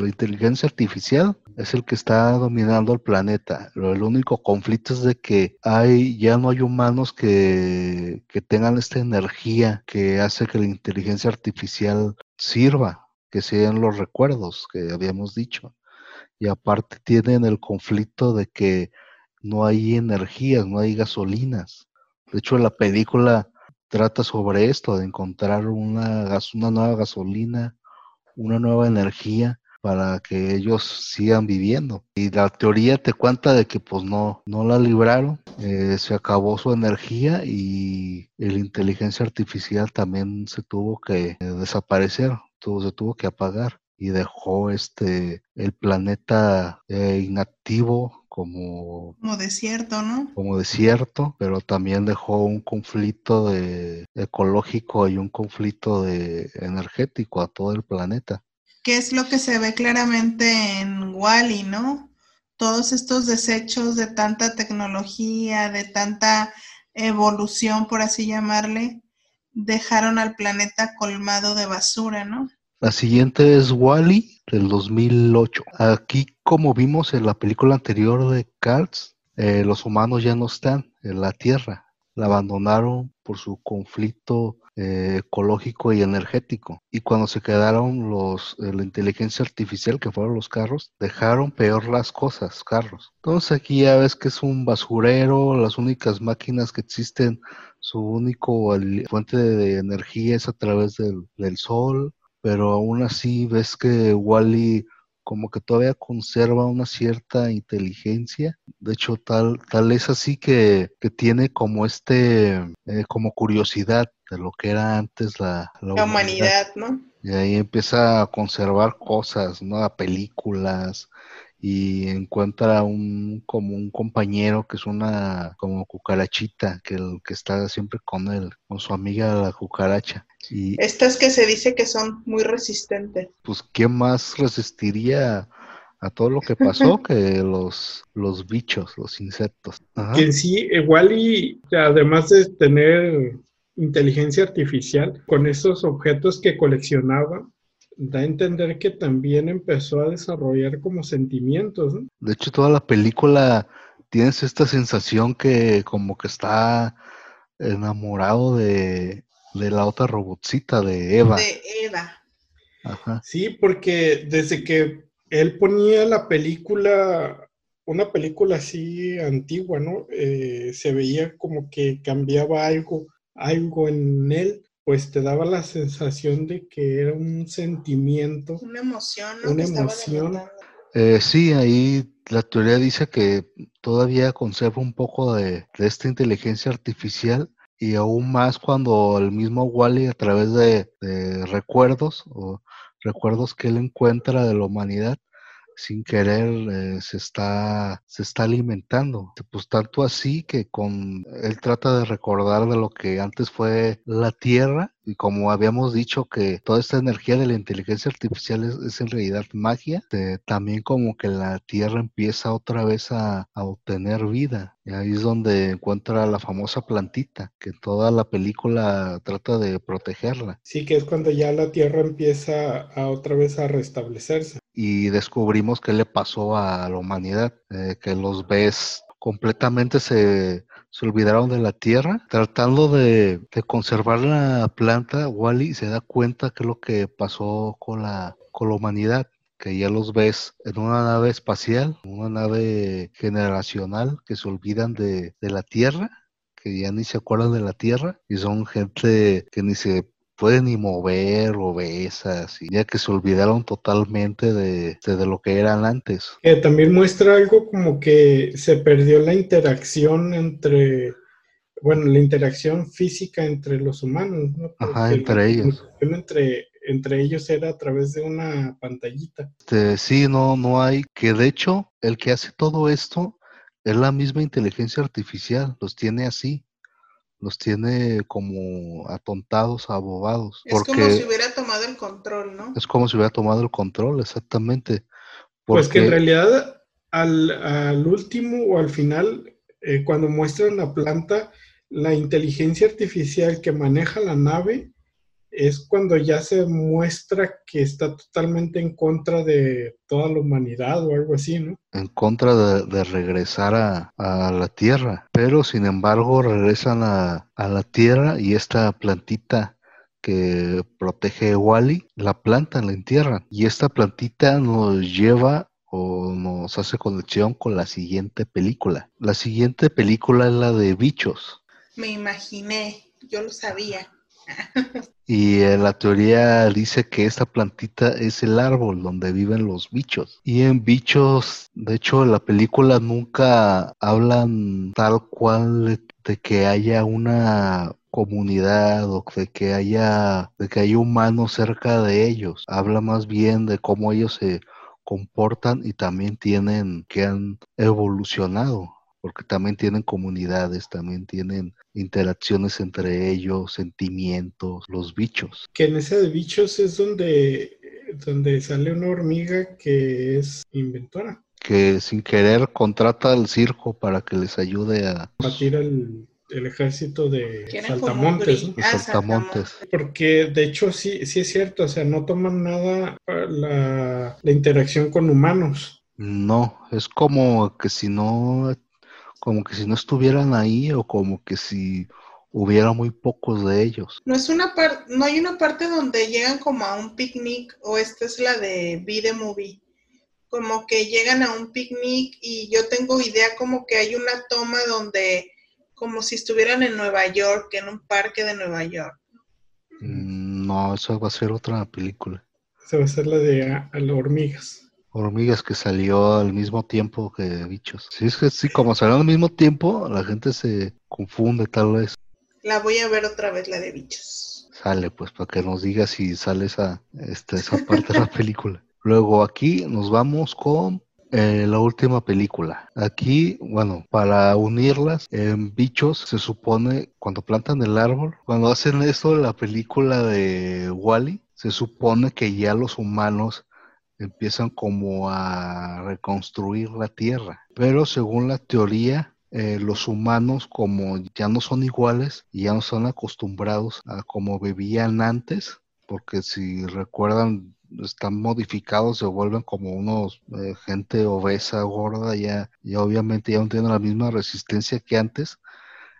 la inteligencia artificial es el que está dominando el planeta. El único conflicto es de que hay, ya no hay humanos que, que tengan esta energía que hace que la inteligencia artificial sirva, que sean los recuerdos que habíamos dicho. Y aparte tienen el conflicto de que no hay energías, no hay gasolinas. De hecho, la película trata sobre esto, de encontrar una, una nueva gasolina, una nueva energía para que ellos sigan viviendo. Y la teoría te cuenta de que pues no, no la libraron, eh, se acabó su energía y la inteligencia artificial también se tuvo que eh, desaparecer, tuvo, se tuvo que apagar y dejó este el planeta eh, inactivo como Como desierto, ¿no? como desierto, pero también dejó un conflicto de ecológico y un conflicto de energético a todo el planeta. Que es lo que se ve claramente en Wally, ¿no? Todos estos desechos de tanta tecnología, de tanta evolución, por así llamarle, dejaron al planeta colmado de basura, ¿no? La siguiente es Wally del 2008. Aquí, como vimos en la película anterior de Cars, eh, los humanos ya no están en la Tierra. La abandonaron por su conflicto eh, ecológico y energético. Y cuando se quedaron los, eh, la inteligencia artificial, que fueron los carros, dejaron peor las cosas, carros. Entonces aquí ya ves que es un basurero, las únicas máquinas que existen, su único fuente de, de energía es a través del, del sol, pero aún así ves que Wally como que todavía conserva una cierta inteligencia. De hecho, tal, tal es así que, que tiene como este, eh, como curiosidad de lo que era antes la, la La humanidad. humanidad, ¿no? Y ahí empieza a conservar cosas, ¿no? A películas y encuentra un como un compañero que es una como cucarachita que el que está siempre con él, con su amiga la cucaracha. Y Estas que se dice que son muy resistentes. pues ¿quién más resistiría a todo lo que pasó que los los bichos, los insectos? Ajá. Que en sí, eh, Wally, además de tener inteligencia artificial, con esos objetos que coleccionaba, da a entender que también empezó a desarrollar como sentimientos, ¿no? De hecho, toda la película tienes esta sensación que como que está enamorado de, de la otra robotcita de Eva. De Eva. Ajá. Sí, porque desde que él ponía la película, una película así antigua, ¿no? Eh, se veía como que cambiaba algo, algo en él, pues te daba la sensación de que era un sentimiento. Una emoción, ¿no? Una emoción. Eh, sí, ahí la teoría dice que todavía conserva un poco de, de esta inteligencia artificial y aún más cuando el mismo Wally a través de, de recuerdos o recuerdos que él encuentra de la humanidad sin querer eh, se está se está alimentando. Pues tanto así que con él trata de recordar de lo que antes fue la tierra y como habíamos dicho que toda esta energía de la inteligencia artificial es, en realidad magia, también como que la Tierra empieza otra vez a, obtener vida. Y ahí es donde encuentra la famosa plantita, que toda la película trata de protegerla. Sí, que es cuando ya la Tierra empieza a otra vez a restablecerse. Y descubrimos qué le pasó a la humanidad, eh, que los ves completamente se se olvidaron de la tierra. Tratando de, conservar la planta, Wally se da cuenta que es lo que pasó con la, con la humanidad que ya los ves en una nave espacial, una nave generacional, que se olvidan de, de, la Tierra, que ya ni se acuerdan de la Tierra, y son gente que ni se pueden ni mover o besas, y ya que se olvidaron totalmente de, de, lo que eran antes. También muestra algo como que se perdió la interacción entre, bueno, la interacción física entre los humanos, ¿no? Ajá, entre ellos. Entre, entre ellos era a través de una pantallita. Este, sí, no, no hay, que de hecho el que hace todo esto es la misma inteligencia artificial, los tiene así los tiene como atontados, abobados. Es como si hubiera tomado el control, ¿no? Es como si hubiera tomado el control, exactamente. Pues que en realidad al, último o al final, eh, cuando muestran la planta, la inteligencia artificial que maneja la nave es cuando ya se muestra que está totalmente en contra de toda la humanidad o algo así, ¿no? En contra de, regresar a, la Tierra, pero sin embargo regresan a, la Tierra y esta plantita que protege Wally, la planta la entierran y esta plantita nos lleva o nos hace conexión con la siguiente película. La siguiente película es la de bichos. Me imaginé, yo lo sabía. Y eh, la teoría dice que esta plantita es el árbol donde viven los bichos. Y en bichos, de hecho, la película nunca hablan tal cual de que haya una comunidad o de que haya de que haya humanos cerca de ellos. Habla más bien de cómo ellos se comportan y también tienen que han evolucionado porque también tienen comunidades, también tienen interacciones entre ellos, sentimientos, los bichos. Que en ese de bichos es donde, donde sale una hormiga que es inventora. Que sin querer contrata al circo para que les ayude a batir al el ejército de saltamontes, ¿no? Ah, saltamontes. Porque de hecho sí, sí es cierto, o sea, no toman nada la, la interacción con humanos. No, es como que si no como que si no estuvieran ahí o como que si hubiera muy pocos de ellos. No es una parte, no hay una parte donde llegan como a un picnic o esta es la de Be Movie. Como que llegan a un picnic y yo tengo idea como que hay una toma donde como si estuvieran en Nueva York, en un parque de Nueva York. Mm, no, eso va a ser otra película. Esa va a ser la de a, hormigas. Hormigas que salió al mismo tiempo que bichos. Sí, es que sí, como salió al mismo tiempo, la gente se confunde tal vez. La voy a ver otra vez, la de bichos. Sale, pues, para que nos diga si sale esa, este, esa parte de la película. Luego aquí nos vamos con eh, la última película. Aquí, bueno, para unirlas, en Bichos se supone cuando plantan el árbol, cuando hacen esto, la película de Wally, se supone que ya los humanos empiezan como a reconstruir la Tierra. Pero según la teoría, eh, los humanos como ya no son iguales y ya no están acostumbrados a como vivían antes, porque si recuerdan están modificados, se vuelven como unos eh, gente obesa, gorda, ya, ya obviamente ya no tienen la misma resistencia que antes.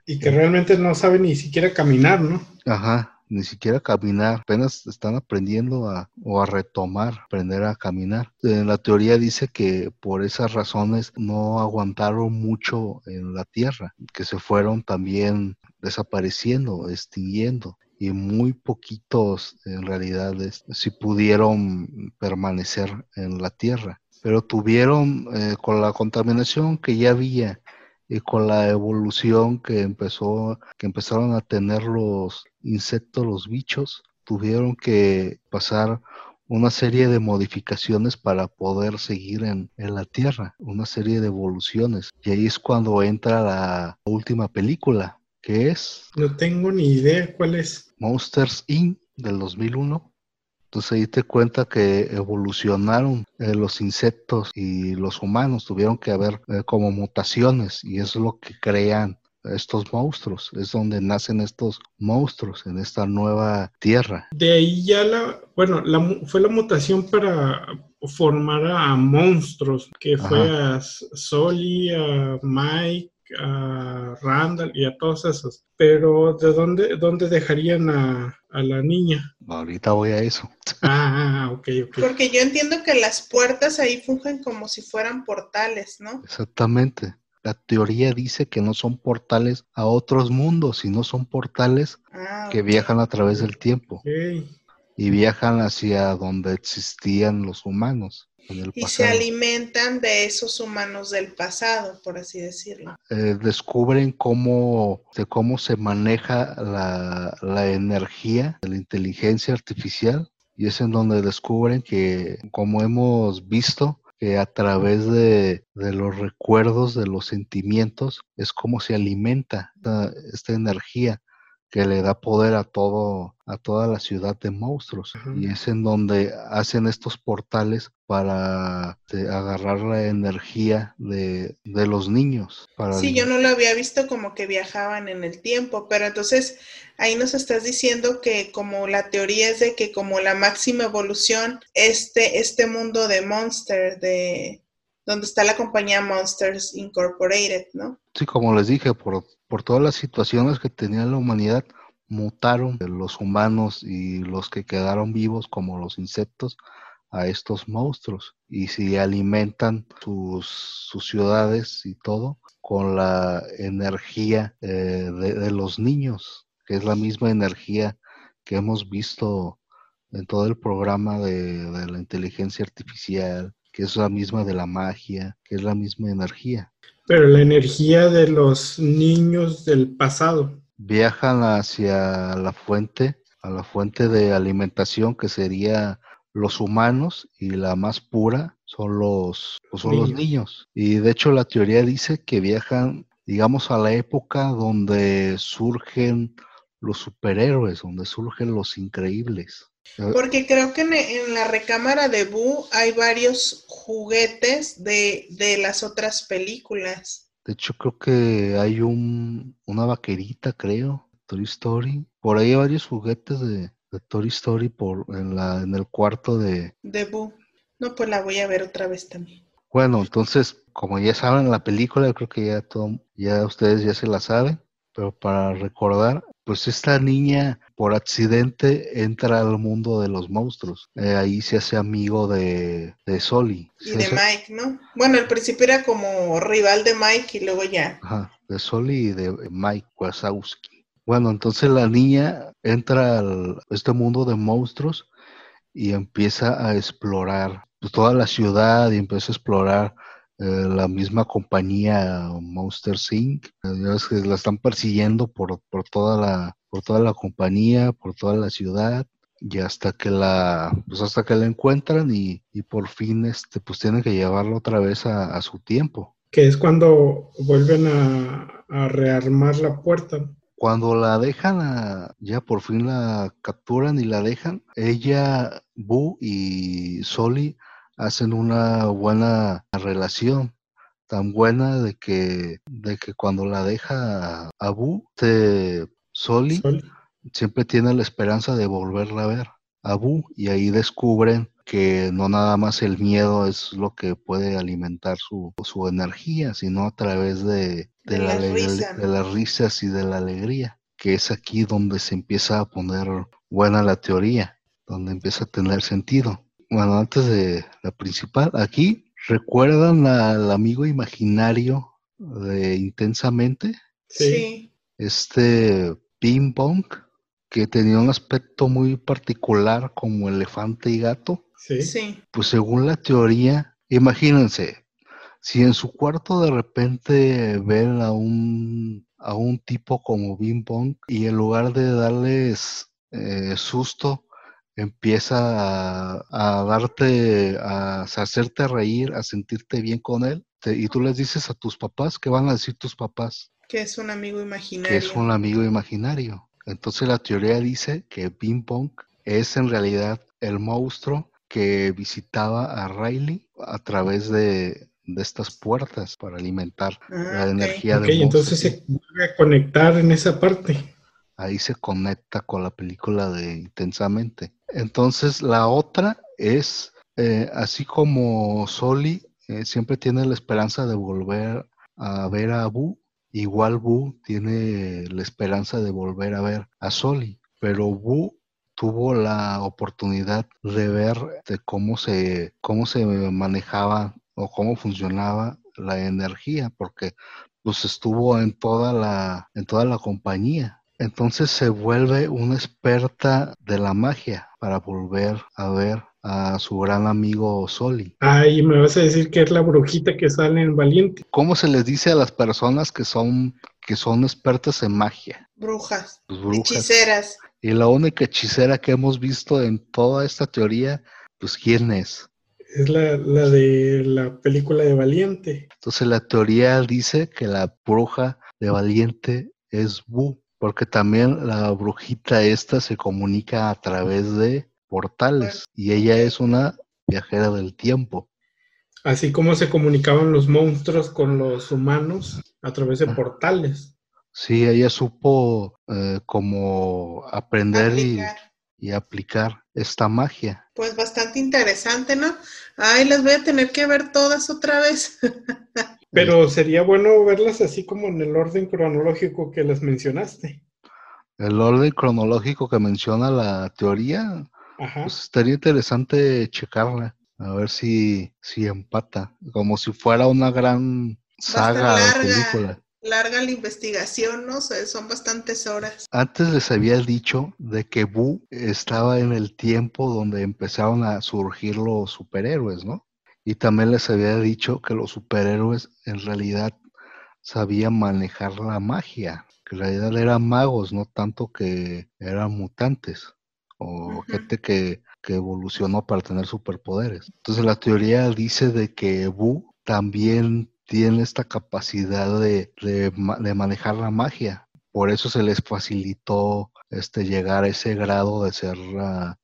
Y que realmente no saben ni siquiera caminar, ¿no? Ajá, ni siquiera caminar, apenas están aprendiendo a, o a retomar, aprender a caminar. En la teoría dice que por esas razones no aguantaron mucho en la Tierra, que se fueron también desapareciendo, extinguiendo y muy poquitos en realidad si pudieron permanecer en la Tierra. Pero tuvieron eh, con la contaminación que ya había y con la evolución que empezó, que empezaron a tener los insectos, los bichos, tuvieron que pasar una serie de modificaciones para poder seguir en, en, la Tierra, una serie de evoluciones. Y ahí es cuando entra la última película, que es... No tengo ni idea cuál es. Monsters Inc. del 2001. Entonces ahí te cuenta que evolucionaron eh, los insectos y los humanos, tuvieron que haber eh, como mutaciones y es lo que crean estos monstruos, es donde nacen estos monstruos en esta nueva tierra. De ahí ya la, bueno, la, fue la mutación para formar a monstruos, que fue a Soli, a Mike, a Randall y a todos esos. Pero ¿de dónde, dónde dejarían a, a la niña? Ahorita voy a eso. Ah, ok, ok. Porque yo entiendo que las puertas ahí fungen como si fueran portales, ¿no? Exactamente. La teoría dice que no son portales a otros mundos, sino son portales Ah, que viajan a través del tiempo y viajan hacia donde existían los humanos Y se alimentan de esos humanos del pasado, por así decirlo. Eh, descubren cómo, de cómo se maneja la, la energía de la inteligencia artificial y es en donde descubren que, como hemos visto, que a través de, de los recuerdos, de los sentimientos, es como se alimenta esta, esta energía que le da poder a todo, a toda la ciudad de monstruos. Y es en donde hacen estos portales para eh, agarrar la energía de, de los niños. Para Sí, yo no lo había visto como que viajaban en el tiempo, pero entonces ahí nos estás diciendo que como la teoría es de que como la máxima evolución, este, este mundo de Monster, de donde está la compañía Monsters Incorporated, ¿no? Sí, como les dije, por, por todas las situaciones que tenía la humanidad, mutaron los humanos y los que quedaron vivos, como los insectos, a estos monstruos. Y si alimentan sus, ciudades y todo con la energía eh, de, los niños, que es la misma energía que hemos visto en todo el programa de la inteligencia artificial, que es la misma de la magia, que es la misma energía. Pero la energía de los niños del pasado. viajan hacia la fuente, a la fuente de alimentación que sería los humanos y la más pura son los, pues son los Niños. niños. Y de hecho la teoría dice que viajan, digamos, a la época donde surgen los superhéroes, donde surgen los increíbles. Eh, Porque creo que en, en la recámara de Boo hay varios juguetes de, de las otras películas. De hecho creo que hay un, una vaquerita, creo, Toy Story. Por ahí hay varios juguetes de, de Toy Story por, en, la, en el cuarto de, De Boo. No, pues la voy a ver otra vez también. Bueno, entonces, como ya saben la película, yo creo que ya todo, ya ustedes ya se la saben, pero para recordar, pues esta niña por accidente entra al mundo de los monstruos. Eh, ahí se hace amigo de, de Soli. Y Se de hace- Mike, ¿no? Bueno, al principio era como rival de Mike y luego ya. Ajá, de Soli y de Mike Wazowski. Bueno, entonces la niña entra al este mundo de monstruos y empieza a explorar pues, toda la ciudad y empieza a explorar eh, la misma compañía Monster Inc. Eh, ya ves que la están persiguiendo por, por toda la por toda la compañía, por toda la ciudad y hasta que la pues hasta que la encuentran y, y por fin este pues tienen que llevarla otra vez a, a su tiempo. que es cuando vuelven a, a rearmar la puerta. Cuando la dejan, a- ya por fin la capturan y la dejan, ella, Boo y Soli hacen una buena relación, tan buena de que, de que cuando la deja a, a Boo, Soli Sol. siempre tiene la esperanza de volverla a ver, a Boo, y ahí descubren que no nada más el miedo es lo que puede alimentar su, su energía, sino a través de, De la la alegría- risa. de las risas y de la alegría, que es aquí donde se empieza a poner buena la teoría, donde empieza a tener sentido. Bueno, antes de la principal, aquí recuerdan al amigo imaginario de Intensamente. Sí. este ping pong que tenía un aspecto muy particular como elefante y gato, Sí. Sí. pues según la teoría, imagínense, si en su cuarto de repente ven a un, a un tipo como ping pong y en lugar de darles eh, susto, empieza a, darte, a, hacerte reír, a sentirte bien con él, y tú les dices a tus papás, ¿qué van a decir tus papás? Que es un amigo imaginario. Que es un amigo imaginario. Entonces la teoría dice que Ping Pong es en realidad el monstruo que visitaba a Riley a través de, estas puertas para alimentar la ah, energía de entonces se vuelve a conectar en esa parte. Ahí se conecta con la película de Intensamente. Entonces la otra es, eh, así como Soli eh, siempre tiene la esperanza de volver a ver a Boo, igual Boo tiene la esperanza de volver a ver a Soli, pero Boo tuvo la oportunidad de ver de cómo se, cómo se manejaba o cómo funcionaba la energía, porque pues estuvo en toda la, en toda la compañía. Entonces se vuelve una experta de la magia para volver a ver a su gran amigo Soli. Ay, me vas a decir que es la brujita que sale en Valiente. ¿Cómo se les dice a las personas que son que son expertas en magia? Brujas. Pues brujas. Hechiceras. Y la única hechicera que hemos visto en toda esta teoría, pues ¿quién es? Es la, la de la película de Valiente. Entonces la teoría dice que la bruja de Valiente es Bu, porque también la brujita esta se comunica a través de portales y ella es una viajera del tiempo. Así como se comunicaban los monstruos con los humanos a través de portales. Sí, ella supo eh, como aprender y, y, aplicar esta magia. Pues bastante interesante, ¿no? Ay, las voy a tener que ver todas otra vez. Pero sería bueno verlas así como en el orden cronológico que las mencionaste. El orden cronológico que menciona la teoría, pues estaría interesante checarla, a ver si, si empata, como si fuera una gran saga de película. Larga la investigación, ¿no? son bastantes horas. Antes les había dicho de que Boo estaba en el tiempo donde empezaron a surgir los superhéroes, ¿no? Y también les había dicho que los superhéroes en realidad sabían manejar la magia, que en realidad eran magos, no tanto que eran mutantes o gente que, evolucionó para tener superpoderes. Entonces la teoría dice de que Boo también tiene esta capacidad de, manejar la magia. Por eso se les facilitó este, llegar a ese grado de ser la,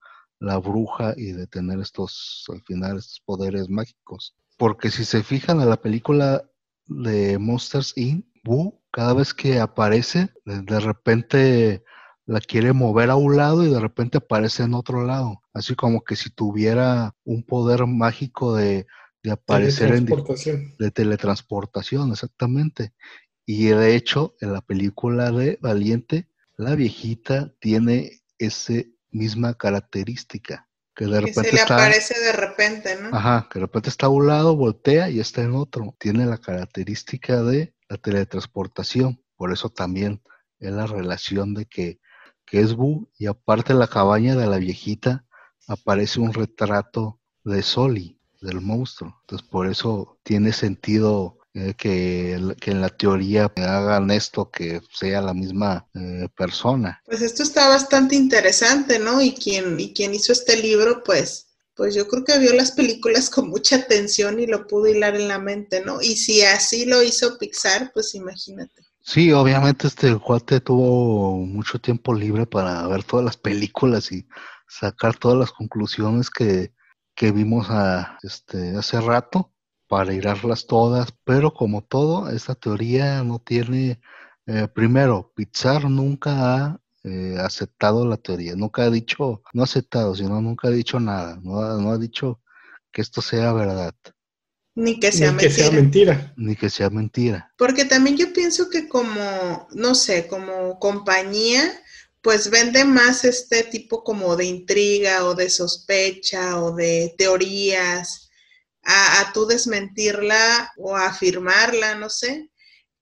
bruja y de tener estos, al final, estos poderes mágicos. Porque si se fijan en la película de Monsters Inc., Boo, cada vez que aparece, de repente la quiere mover a un lado y de repente aparece en otro lado. Así como que si tuviera un poder mágico de, aparecer en de teletransportación, exactamente. Y de hecho, en la película de Valiente, la viejita tiene esa misma característica. Que de repente se le aparece de repente, ¿no? Ajá, que de repente está a un lado, voltea y está en otro. Tiene la característica de la teletransportación. Por eso también es la relación de que que y aparte la cabaña de la viejita aparece un retrato de Soli, del monstruo. Entonces por eso tiene sentido eh, que, en la teoría hagan esto, que sea la misma eh, persona. Pues esto está bastante interesante, ¿no? Y quien, y quien hizo este libro, pues, pues yo creo que vio las películas con mucha atención y lo pudo hilar en la mente, ¿no? Y si así lo hizo Pixar, pues imagínate. Sí, obviamente este cuate tuvo mucho tiempo libre para ver todas las películas y sacar todas las conclusiones que, vimos a, este, hace rato para irarlas todas, pero como todo, esta teoría no tiene, eh, primero, Pizarro nunca ha eh, aceptado la teoría, nunca ha dicho, no ha aceptado, sino nunca ha dicho nada, no no ha dicho que esto sea verdad. Ni que sea, mentira. Ni que sea mentira. Porque también yo pienso que como, no sé, como compañía, pues vende más este tipo como de intriga o de sospecha o de teorías a, a tú desmentirla o afirmarla, no sé,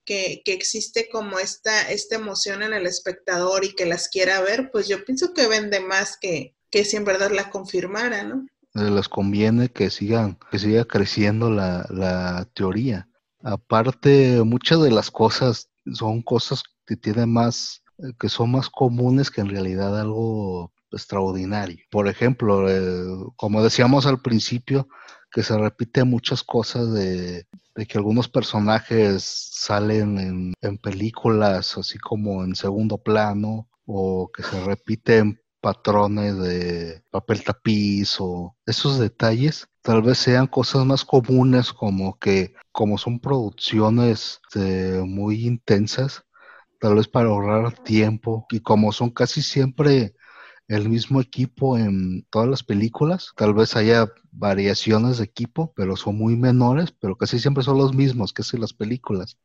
que, que, existe como esta, esta emoción en el espectador y que las quiera ver, pues yo pienso que vende más que, que si en verdad la confirmara, ¿no? Les conviene que sigan, que siga creciendo la, la teoría. Aparte, muchas de las cosas son cosas que tienen más, que son más comunes que en realidad algo extraordinario. Por ejemplo, eh, como decíamos al principio, que se repite muchas cosas de, que algunos personajes salen en, películas así como en segundo plano o que se repiten patrones de papel tapiz o esos detalles tal vez sean cosas más comunes como que como son producciones este, muy intensas tal vez para ahorrar tiempo y como son casi siempre el mismo equipo en todas las películas. Tal vez haya variaciones de equipo, pero son muy menores, pero casi siempre son los mismos que en las películas.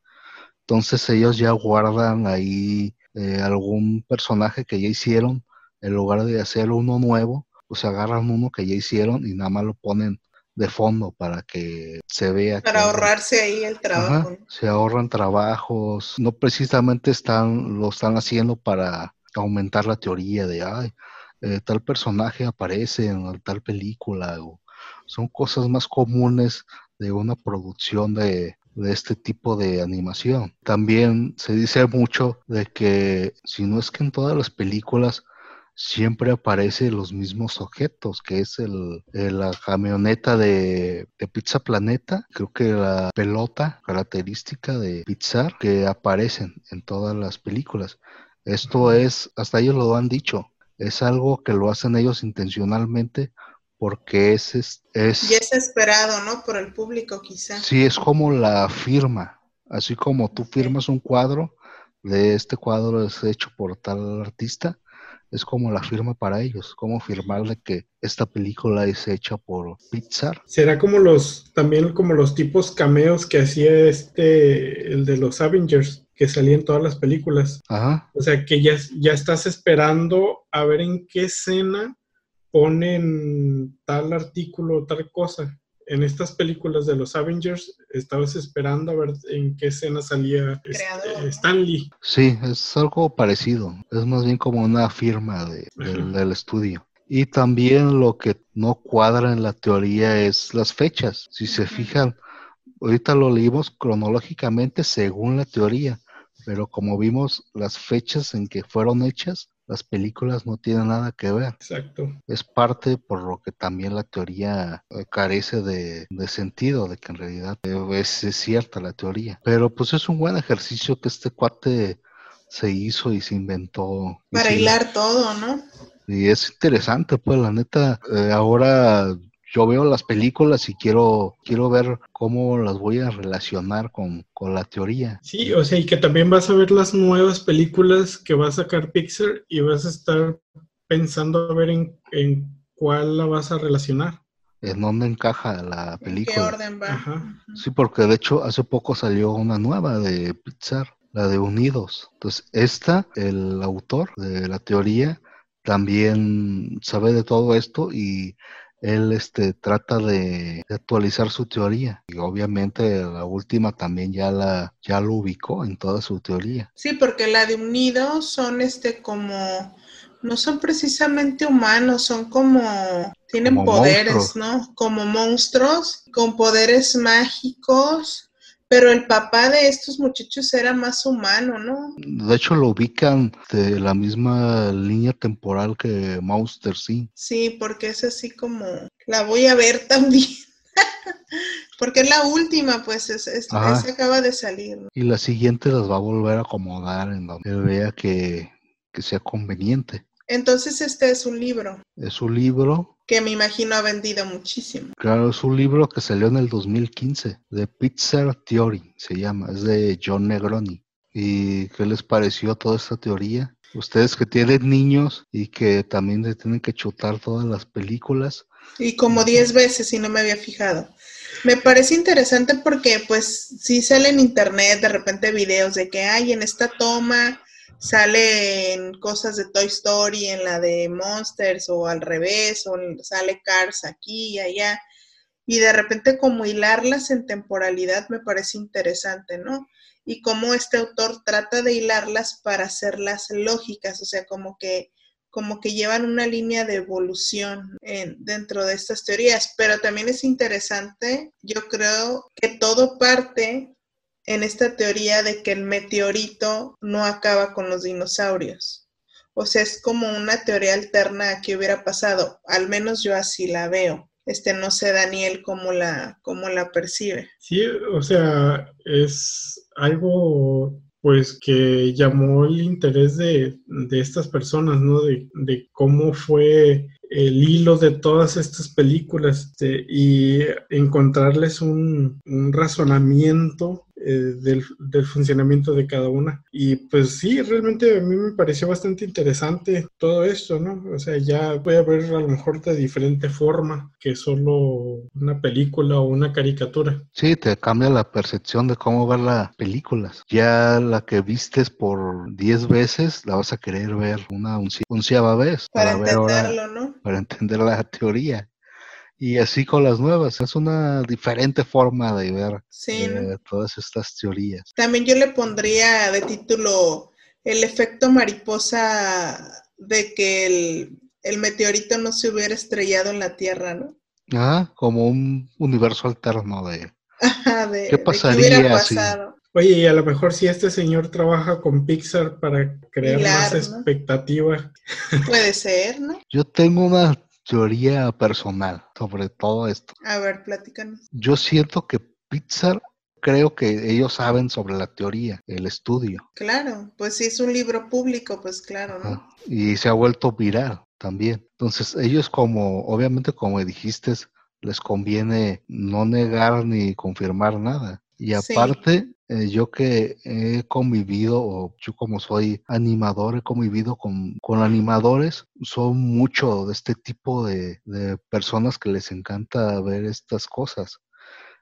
Entonces ellos ya guardan ahí eh, algún personaje que ya hicieron, en lugar de hacer uno nuevo, pues agarran uno que ya hicieron y nada más lo ponen de fondo para que se vea. Para ahorrarse ahí el trabajo. se ahorran trabajos, no precisamente están, lo están haciendo para aumentar la teoría de, ay, eh, tal personaje aparece en tal película, o son cosas más comunes de una producción de, de este tipo de animación. También se dice mucho de que si no es que en todas las películas siempre aparecen los mismos objetos, que es el, la camioneta de, de, Pizza Planeta, creo que la pelota característica de Pixar que aparecen en todas las películas. Esto es, hasta ellos lo han dicho, es algo que lo hacen ellos intencionalmente porque es, es, Y es esperado, ¿no? Por el público quizás. Sí, es como la firma, así como tú firmas un cuadro, de este cuadro es hecho por tal artista, es como la firma para ellos, como firmarle que esta película es hecha por Pixar. Será como los, también como los tipos cameos que hacía este, el de los Avengers, que salía en todas las películas. Ajá. O sea, que ya, ya estás esperando a ver en qué escena ponen tal artículo, tal cosa en estas películas de los Avengers estabas esperando a ver en qué escena salía este, Stanley. Sí, es algo parecido. Es más bien como una firma del estudio. Y también lo que no cuadra en la teoría es las fechas. Si se fijan, ahorita lo leímos cronológicamente según la teoría, pero como vimos las fechas en que fueron hechas, las películas no tienen nada que ver. Exacto. Es parte por lo que también la teoría eh, carece de, sentido, de que en realidad es, cierta la teoría. Pero pues es un buen ejercicio que este cuate se hizo y se inventó. Para hilar todo, ¿no? Y es interesante, pues la neta, eh, ahora yo veo las películas y quiero, quiero ver cómo las voy a relacionar con, la teoría. Sí, o sea, y que también vas a ver las nuevas películas que va a sacar Pixar y vas a estar pensando a ver en, cuál la vas a relacionar. ¿En dónde encaja la película? ¿En qué orden va? Sí, porque de hecho hace poco salió una nueva de Pixar, la de Unidos. Entonces, esta, el autor de la teoría, también sabe de todo esto y él este, trata de, actualizar su teoría y obviamente la última también ya la ya lo ubicó en toda su teoría. Sí, porque la de Unidos son este como no son precisamente humanos, son como tienen poderes, ¿no? Como monstruos con poderes mágicos pero el papá de estos muchachos era más humano, ¿no? De hecho, lo ubican de la misma línea temporal que Monster, sí. Sí, porque es así como, la voy a ver también. porque es la última, pues, es, es se acaba de salir. Y la siguiente las va a volver a acomodar en donde vea que, que sea conveniente. Entonces, este es un libro. Es un libro que me imagino ha vendido muchísimo. Claro, es un libro que salió en el 2015, de Pizza Theory, se llama, es de John Negroni. ¿Y qué les pareció toda esta teoría? Ustedes que tienen niños y que también se tienen que chutar todas las películas. Y como 10 veces, si no me había fijado. Me parece interesante porque pues si sale en internet de repente videos de que hay en esta toma salen cosas de Toy Story en la de Monsters o al revés, o sale Cars aquí y allá. Y de repente como hilarlas en temporalidad me parece interesante, ¿no? Y cómo este autor trata de hilarlas para hacerlas lógicas, o sea, como que como que llevan una línea de evolución en, dentro de estas teorías, pero también es interesante, yo creo que todo parte en esta teoría de que el meteorito no acaba con los dinosaurios. O sea, es como una teoría alterna que hubiera pasado. Al menos yo así la veo. Este, no sé, Daniel, cómo la, cómo la percibe. Sí, o sea, es algo pues que llamó el interés de, estas personas, ¿no? De, de, cómo fue el hilo de todas estas películas este, y encontrarles un, un razonamiento eh, del, funcionamiento de cada una. Y pues sí, realmente a mí me pareció bastante interesante todo esto, ¿no? O sea, ya voy a ver a lo mejor de diferente forma que solo una película o una caricatura. Sí, te cambia la percepción de cómo ver las películas. Ya la que vistes por 10 veces, la vas a querer ver una unciava vez. Para, entenderlo, ¿no? Para entender la teoría. Y así con las nuevas, es una diferente forma de ver eh, todas estas teorías. También yo le pondría de título el efecto mariposa de que el, meteorito no se hubiera estrellado en la Tierra, ¿no? Ah, como un universo alterno de... de ¿Qué pasaría si... Oye, y a lo mejor si este señor trabaja con Pixar para crear más expectativa. Puede ser, ¿no? Yo tengo una teoría personal sobre todo esto. A ver, platícanos. Yo siento que Pixar creo que ellos saben sobre la teoría, el estudio. Claro, pues si es un libro público, pues claro, ¿no? Y se ha vuelto viral también. Entonces, ellos como, obviamente como dijiste, les conviene no negar ni confirmar nada. Y aparte, eh, yo que he convivido, o yo como soy animador, he convivido con, con animadores, son mucho de este tipo de, de, personas que les encanta ver estas cosas.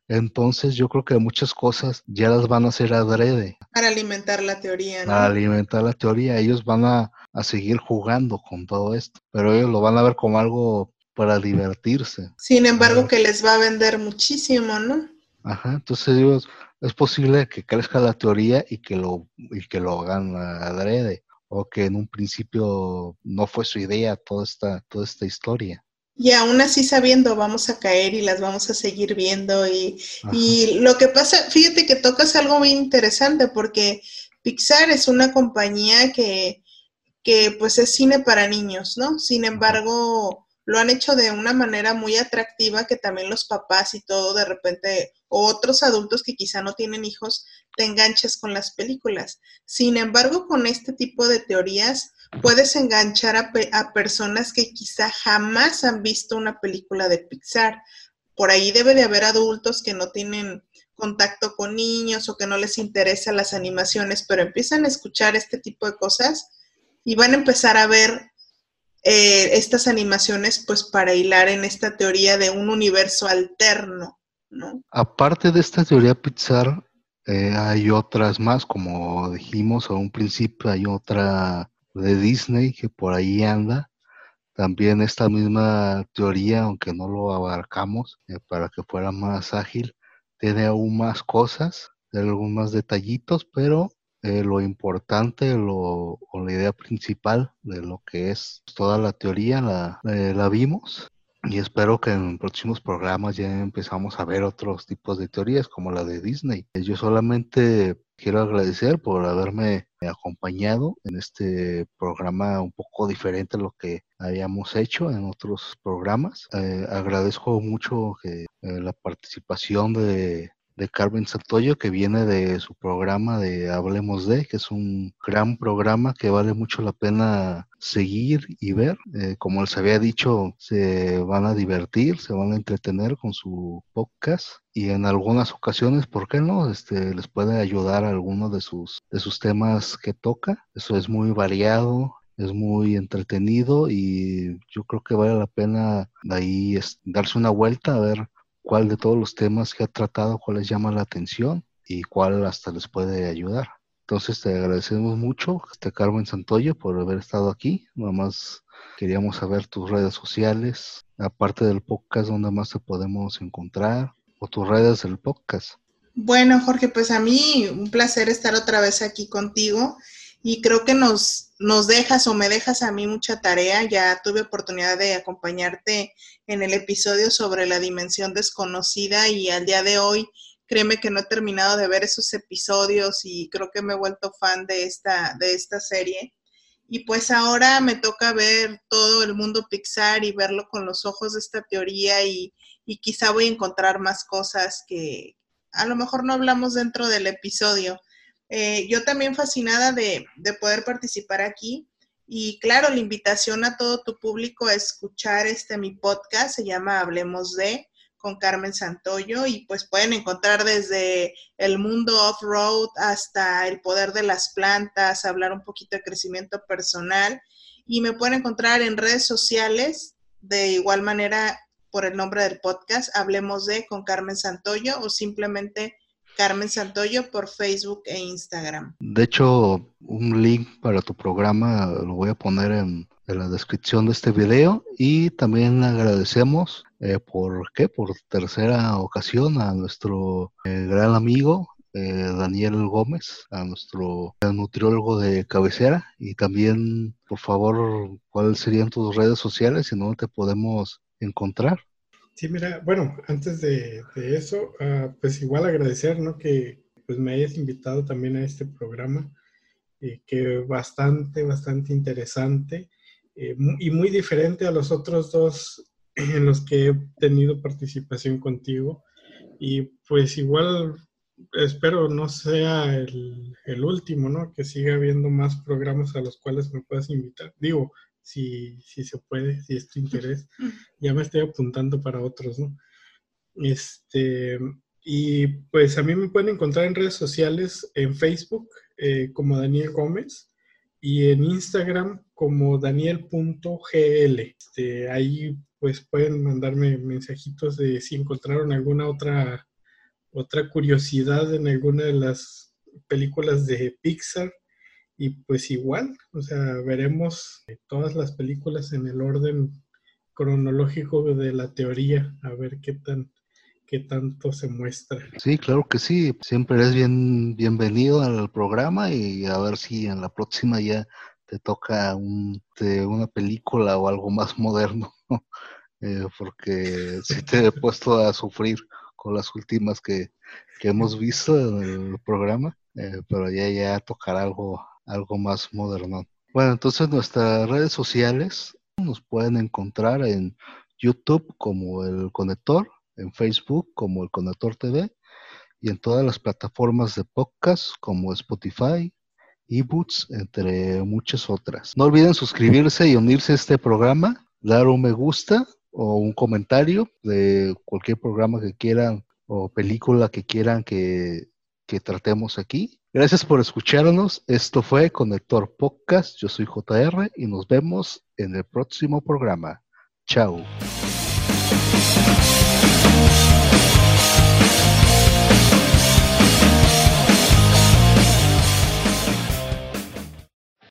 Entonces yo creo que muchas cosas ya las van a hacer adrede. Para alimentar la teoría, ¿no? Para alimentar la teoría, ellos van a, a seguir jugando con todo esto, pero ellos lo van a ver como algo para divertirse. Sin embargo, que les va a vender muchísimo, ¿no? Ajá, entonces ellos es posible que crezca la teoría y que lo, y que lo hagan adrede, o que en un principio no fue su idea toda esta, toda esta historia. Y aún así sabiendo, vamos a caer y las vamos a seguir viendo. Y, y lo que pasa, fíjate que tocas algo muy interesante porque Pixar es una compañía que, que pues es cine para niños, ¿no? Sin embargo, lo han hecho de una manera muy atractiva que también los papás y todo de repente, o otros adultos que quizá no tienen hijos, te enganches con las películas. Sin embargo, con este tipo de teorías puedes enganchar a, a personas que quizá jamás han visto una película de Pixar. Por ahí debe de haber adultos que no tienen contacto con niños o que no les interesan las animaciones, pero empiezan a escuchar este tipo de cosas y van a empezar a ver eh, estas animaciones pues para hilar en esta teoría de un universo alterno, ¿no? Aparte de esta teoría Pixar, eh, hay otras más, como dijimos a un principio, hay otra de Disney que por ahí anda. También esta misma teoría, aunque no lo abarcamos, eh, para que fuera más ágil, tiene aún más cosas, tiene algunos más detallitos, pero eh, lo importante lo, o la idea principal de lo que es toda la teoría la, eh, la vimos y espero que en próximos programas ya empezamos a ver otros tipos de teorías como la de Disney. Yo solamente quiero agradecer por haberme acompañado en este programa un poco diferente a lo que habíamos hecho en otros programas. Eh, agradezco mucho que, la participación de de Carmen Santoyo, que viene de su programa de Hablemos de, que es un gran programa que vale mucho la pena seguir y ver. Eh, como les había dicho, se van a divertir, se van a entretener con su podcast y en algunas ocasiones, ¿por qué no? Este, les puede ayudar a alguno de sus, de sus temas que toca. Eso es muy variado, es muy entretenido y yo creo que vale la pena ahí darse una vuelta a ver cuál de todos los temas que ha tratado, cuál les llama la atención y cuál hasta les puede ayudar. Entonces te agradecemos mucho, este Carmen Santoyo, por haber estado aquí. Nada más queríamos saber tus redes sociales, aparte del podcast, dónde más te podemos encontrar, o tus redes del podcast. Bueno, Jorge, pues a mí un placer estar otra vez aquí contigo y creo que nos, nos dejas o me dejas a mí mucha tarea. Ya tuve oportunidad de acompañarte en el episodio sobre la dimensión desconocida y al día de hoy créeme que no he terminado de ver esos episodios y creo que me he vuelto fan de esta, de esta serie. Y pues ahora me toca ver todo el mundo Pixar y verlo con los ojos de esta teoría y, y quizá voy a encontrar más cosas que a lo mejor no hablamos dentro del episodio. Eh, yo también fascinada de, de, poder participar aquí. Y claro, la invitación a todo tu público a escuchar este mi podcast, se llama Hablemos de con Carmen Santoyo y pues pueden encontrar desde el mundo off-road hasta el poder de las plantas, hablar un poquito de crecimiento personal y me pueden encontrar en redes sociales de igual manera por el nombre del podcast, Hablemos de con Carmen Santoyo o simplemente Carmen Santoyo por Facebook e Instagram. De hecho, un link para tu programa lo voy a poner en, la descripción de este video y también agradecemos eh, por qué por tercera ocasión a nuestro eh, gran amigo eh, Daniel Gómez, a nuestro nutriólogo de cabecera y también por favor cuáles serían tus redes sociales y dónde te podemos encontrar. Sí, mira, bueno, antes de, eso, ah, pues igual agradecer, ¿no? Que pues me hayas invitado también a este programa, eh, que bastante, bastante interesante eh, y muy diferente a los otros dos en los que he tenido participación contigo. Y pues igual espero no sea el, el último, ¿no? Que siga habiendo más programas a los cuales me puedas invitar. Digo, si, si se puede, si es tu interés. Ya me estoy apuntando para otros, ¿no? Este, y pues a mí me pueden encontrar en redes sociales, en Facebook eh, como Daniel Gómez y en Instagram como daniel.gl. Este, ahí pues pueden mandarme mensajitos de si encontraron alguna otra, otra curiosidad en alguna de las películas de Pixar y pues igual, o sea, veremos todas las películas en el orden cronológico de la teoría, a ver qué tan qué tanto se muestra. Sí, claro que sí, siempre eres bien bienvenido al programa y a ver si en la próxima ya te toca un, una película o algo más moderno, eh, porque sí te he puesto a sufrir con las últimas que, que hemos visto en el programa, eh, pero ya ya tocará algo algo más moderno. Bueno, entonces nuestras redes sociales nos pueden encontrar en YouTube como El Conector, en Facebook como El Conector TV y en todas las plataformas de podcast como Spotify, eBooks, entre muchas otras. No olviden suscribirse y unirse a este programa, dar un me gusta o un comentario de cualquier programa que quieran o película que quieran que, que tratemos aquí. Gracias por escucharnos. Esto fue Conector Podcast. Yo soy JR y nos vemos en el próximo programa. Chao.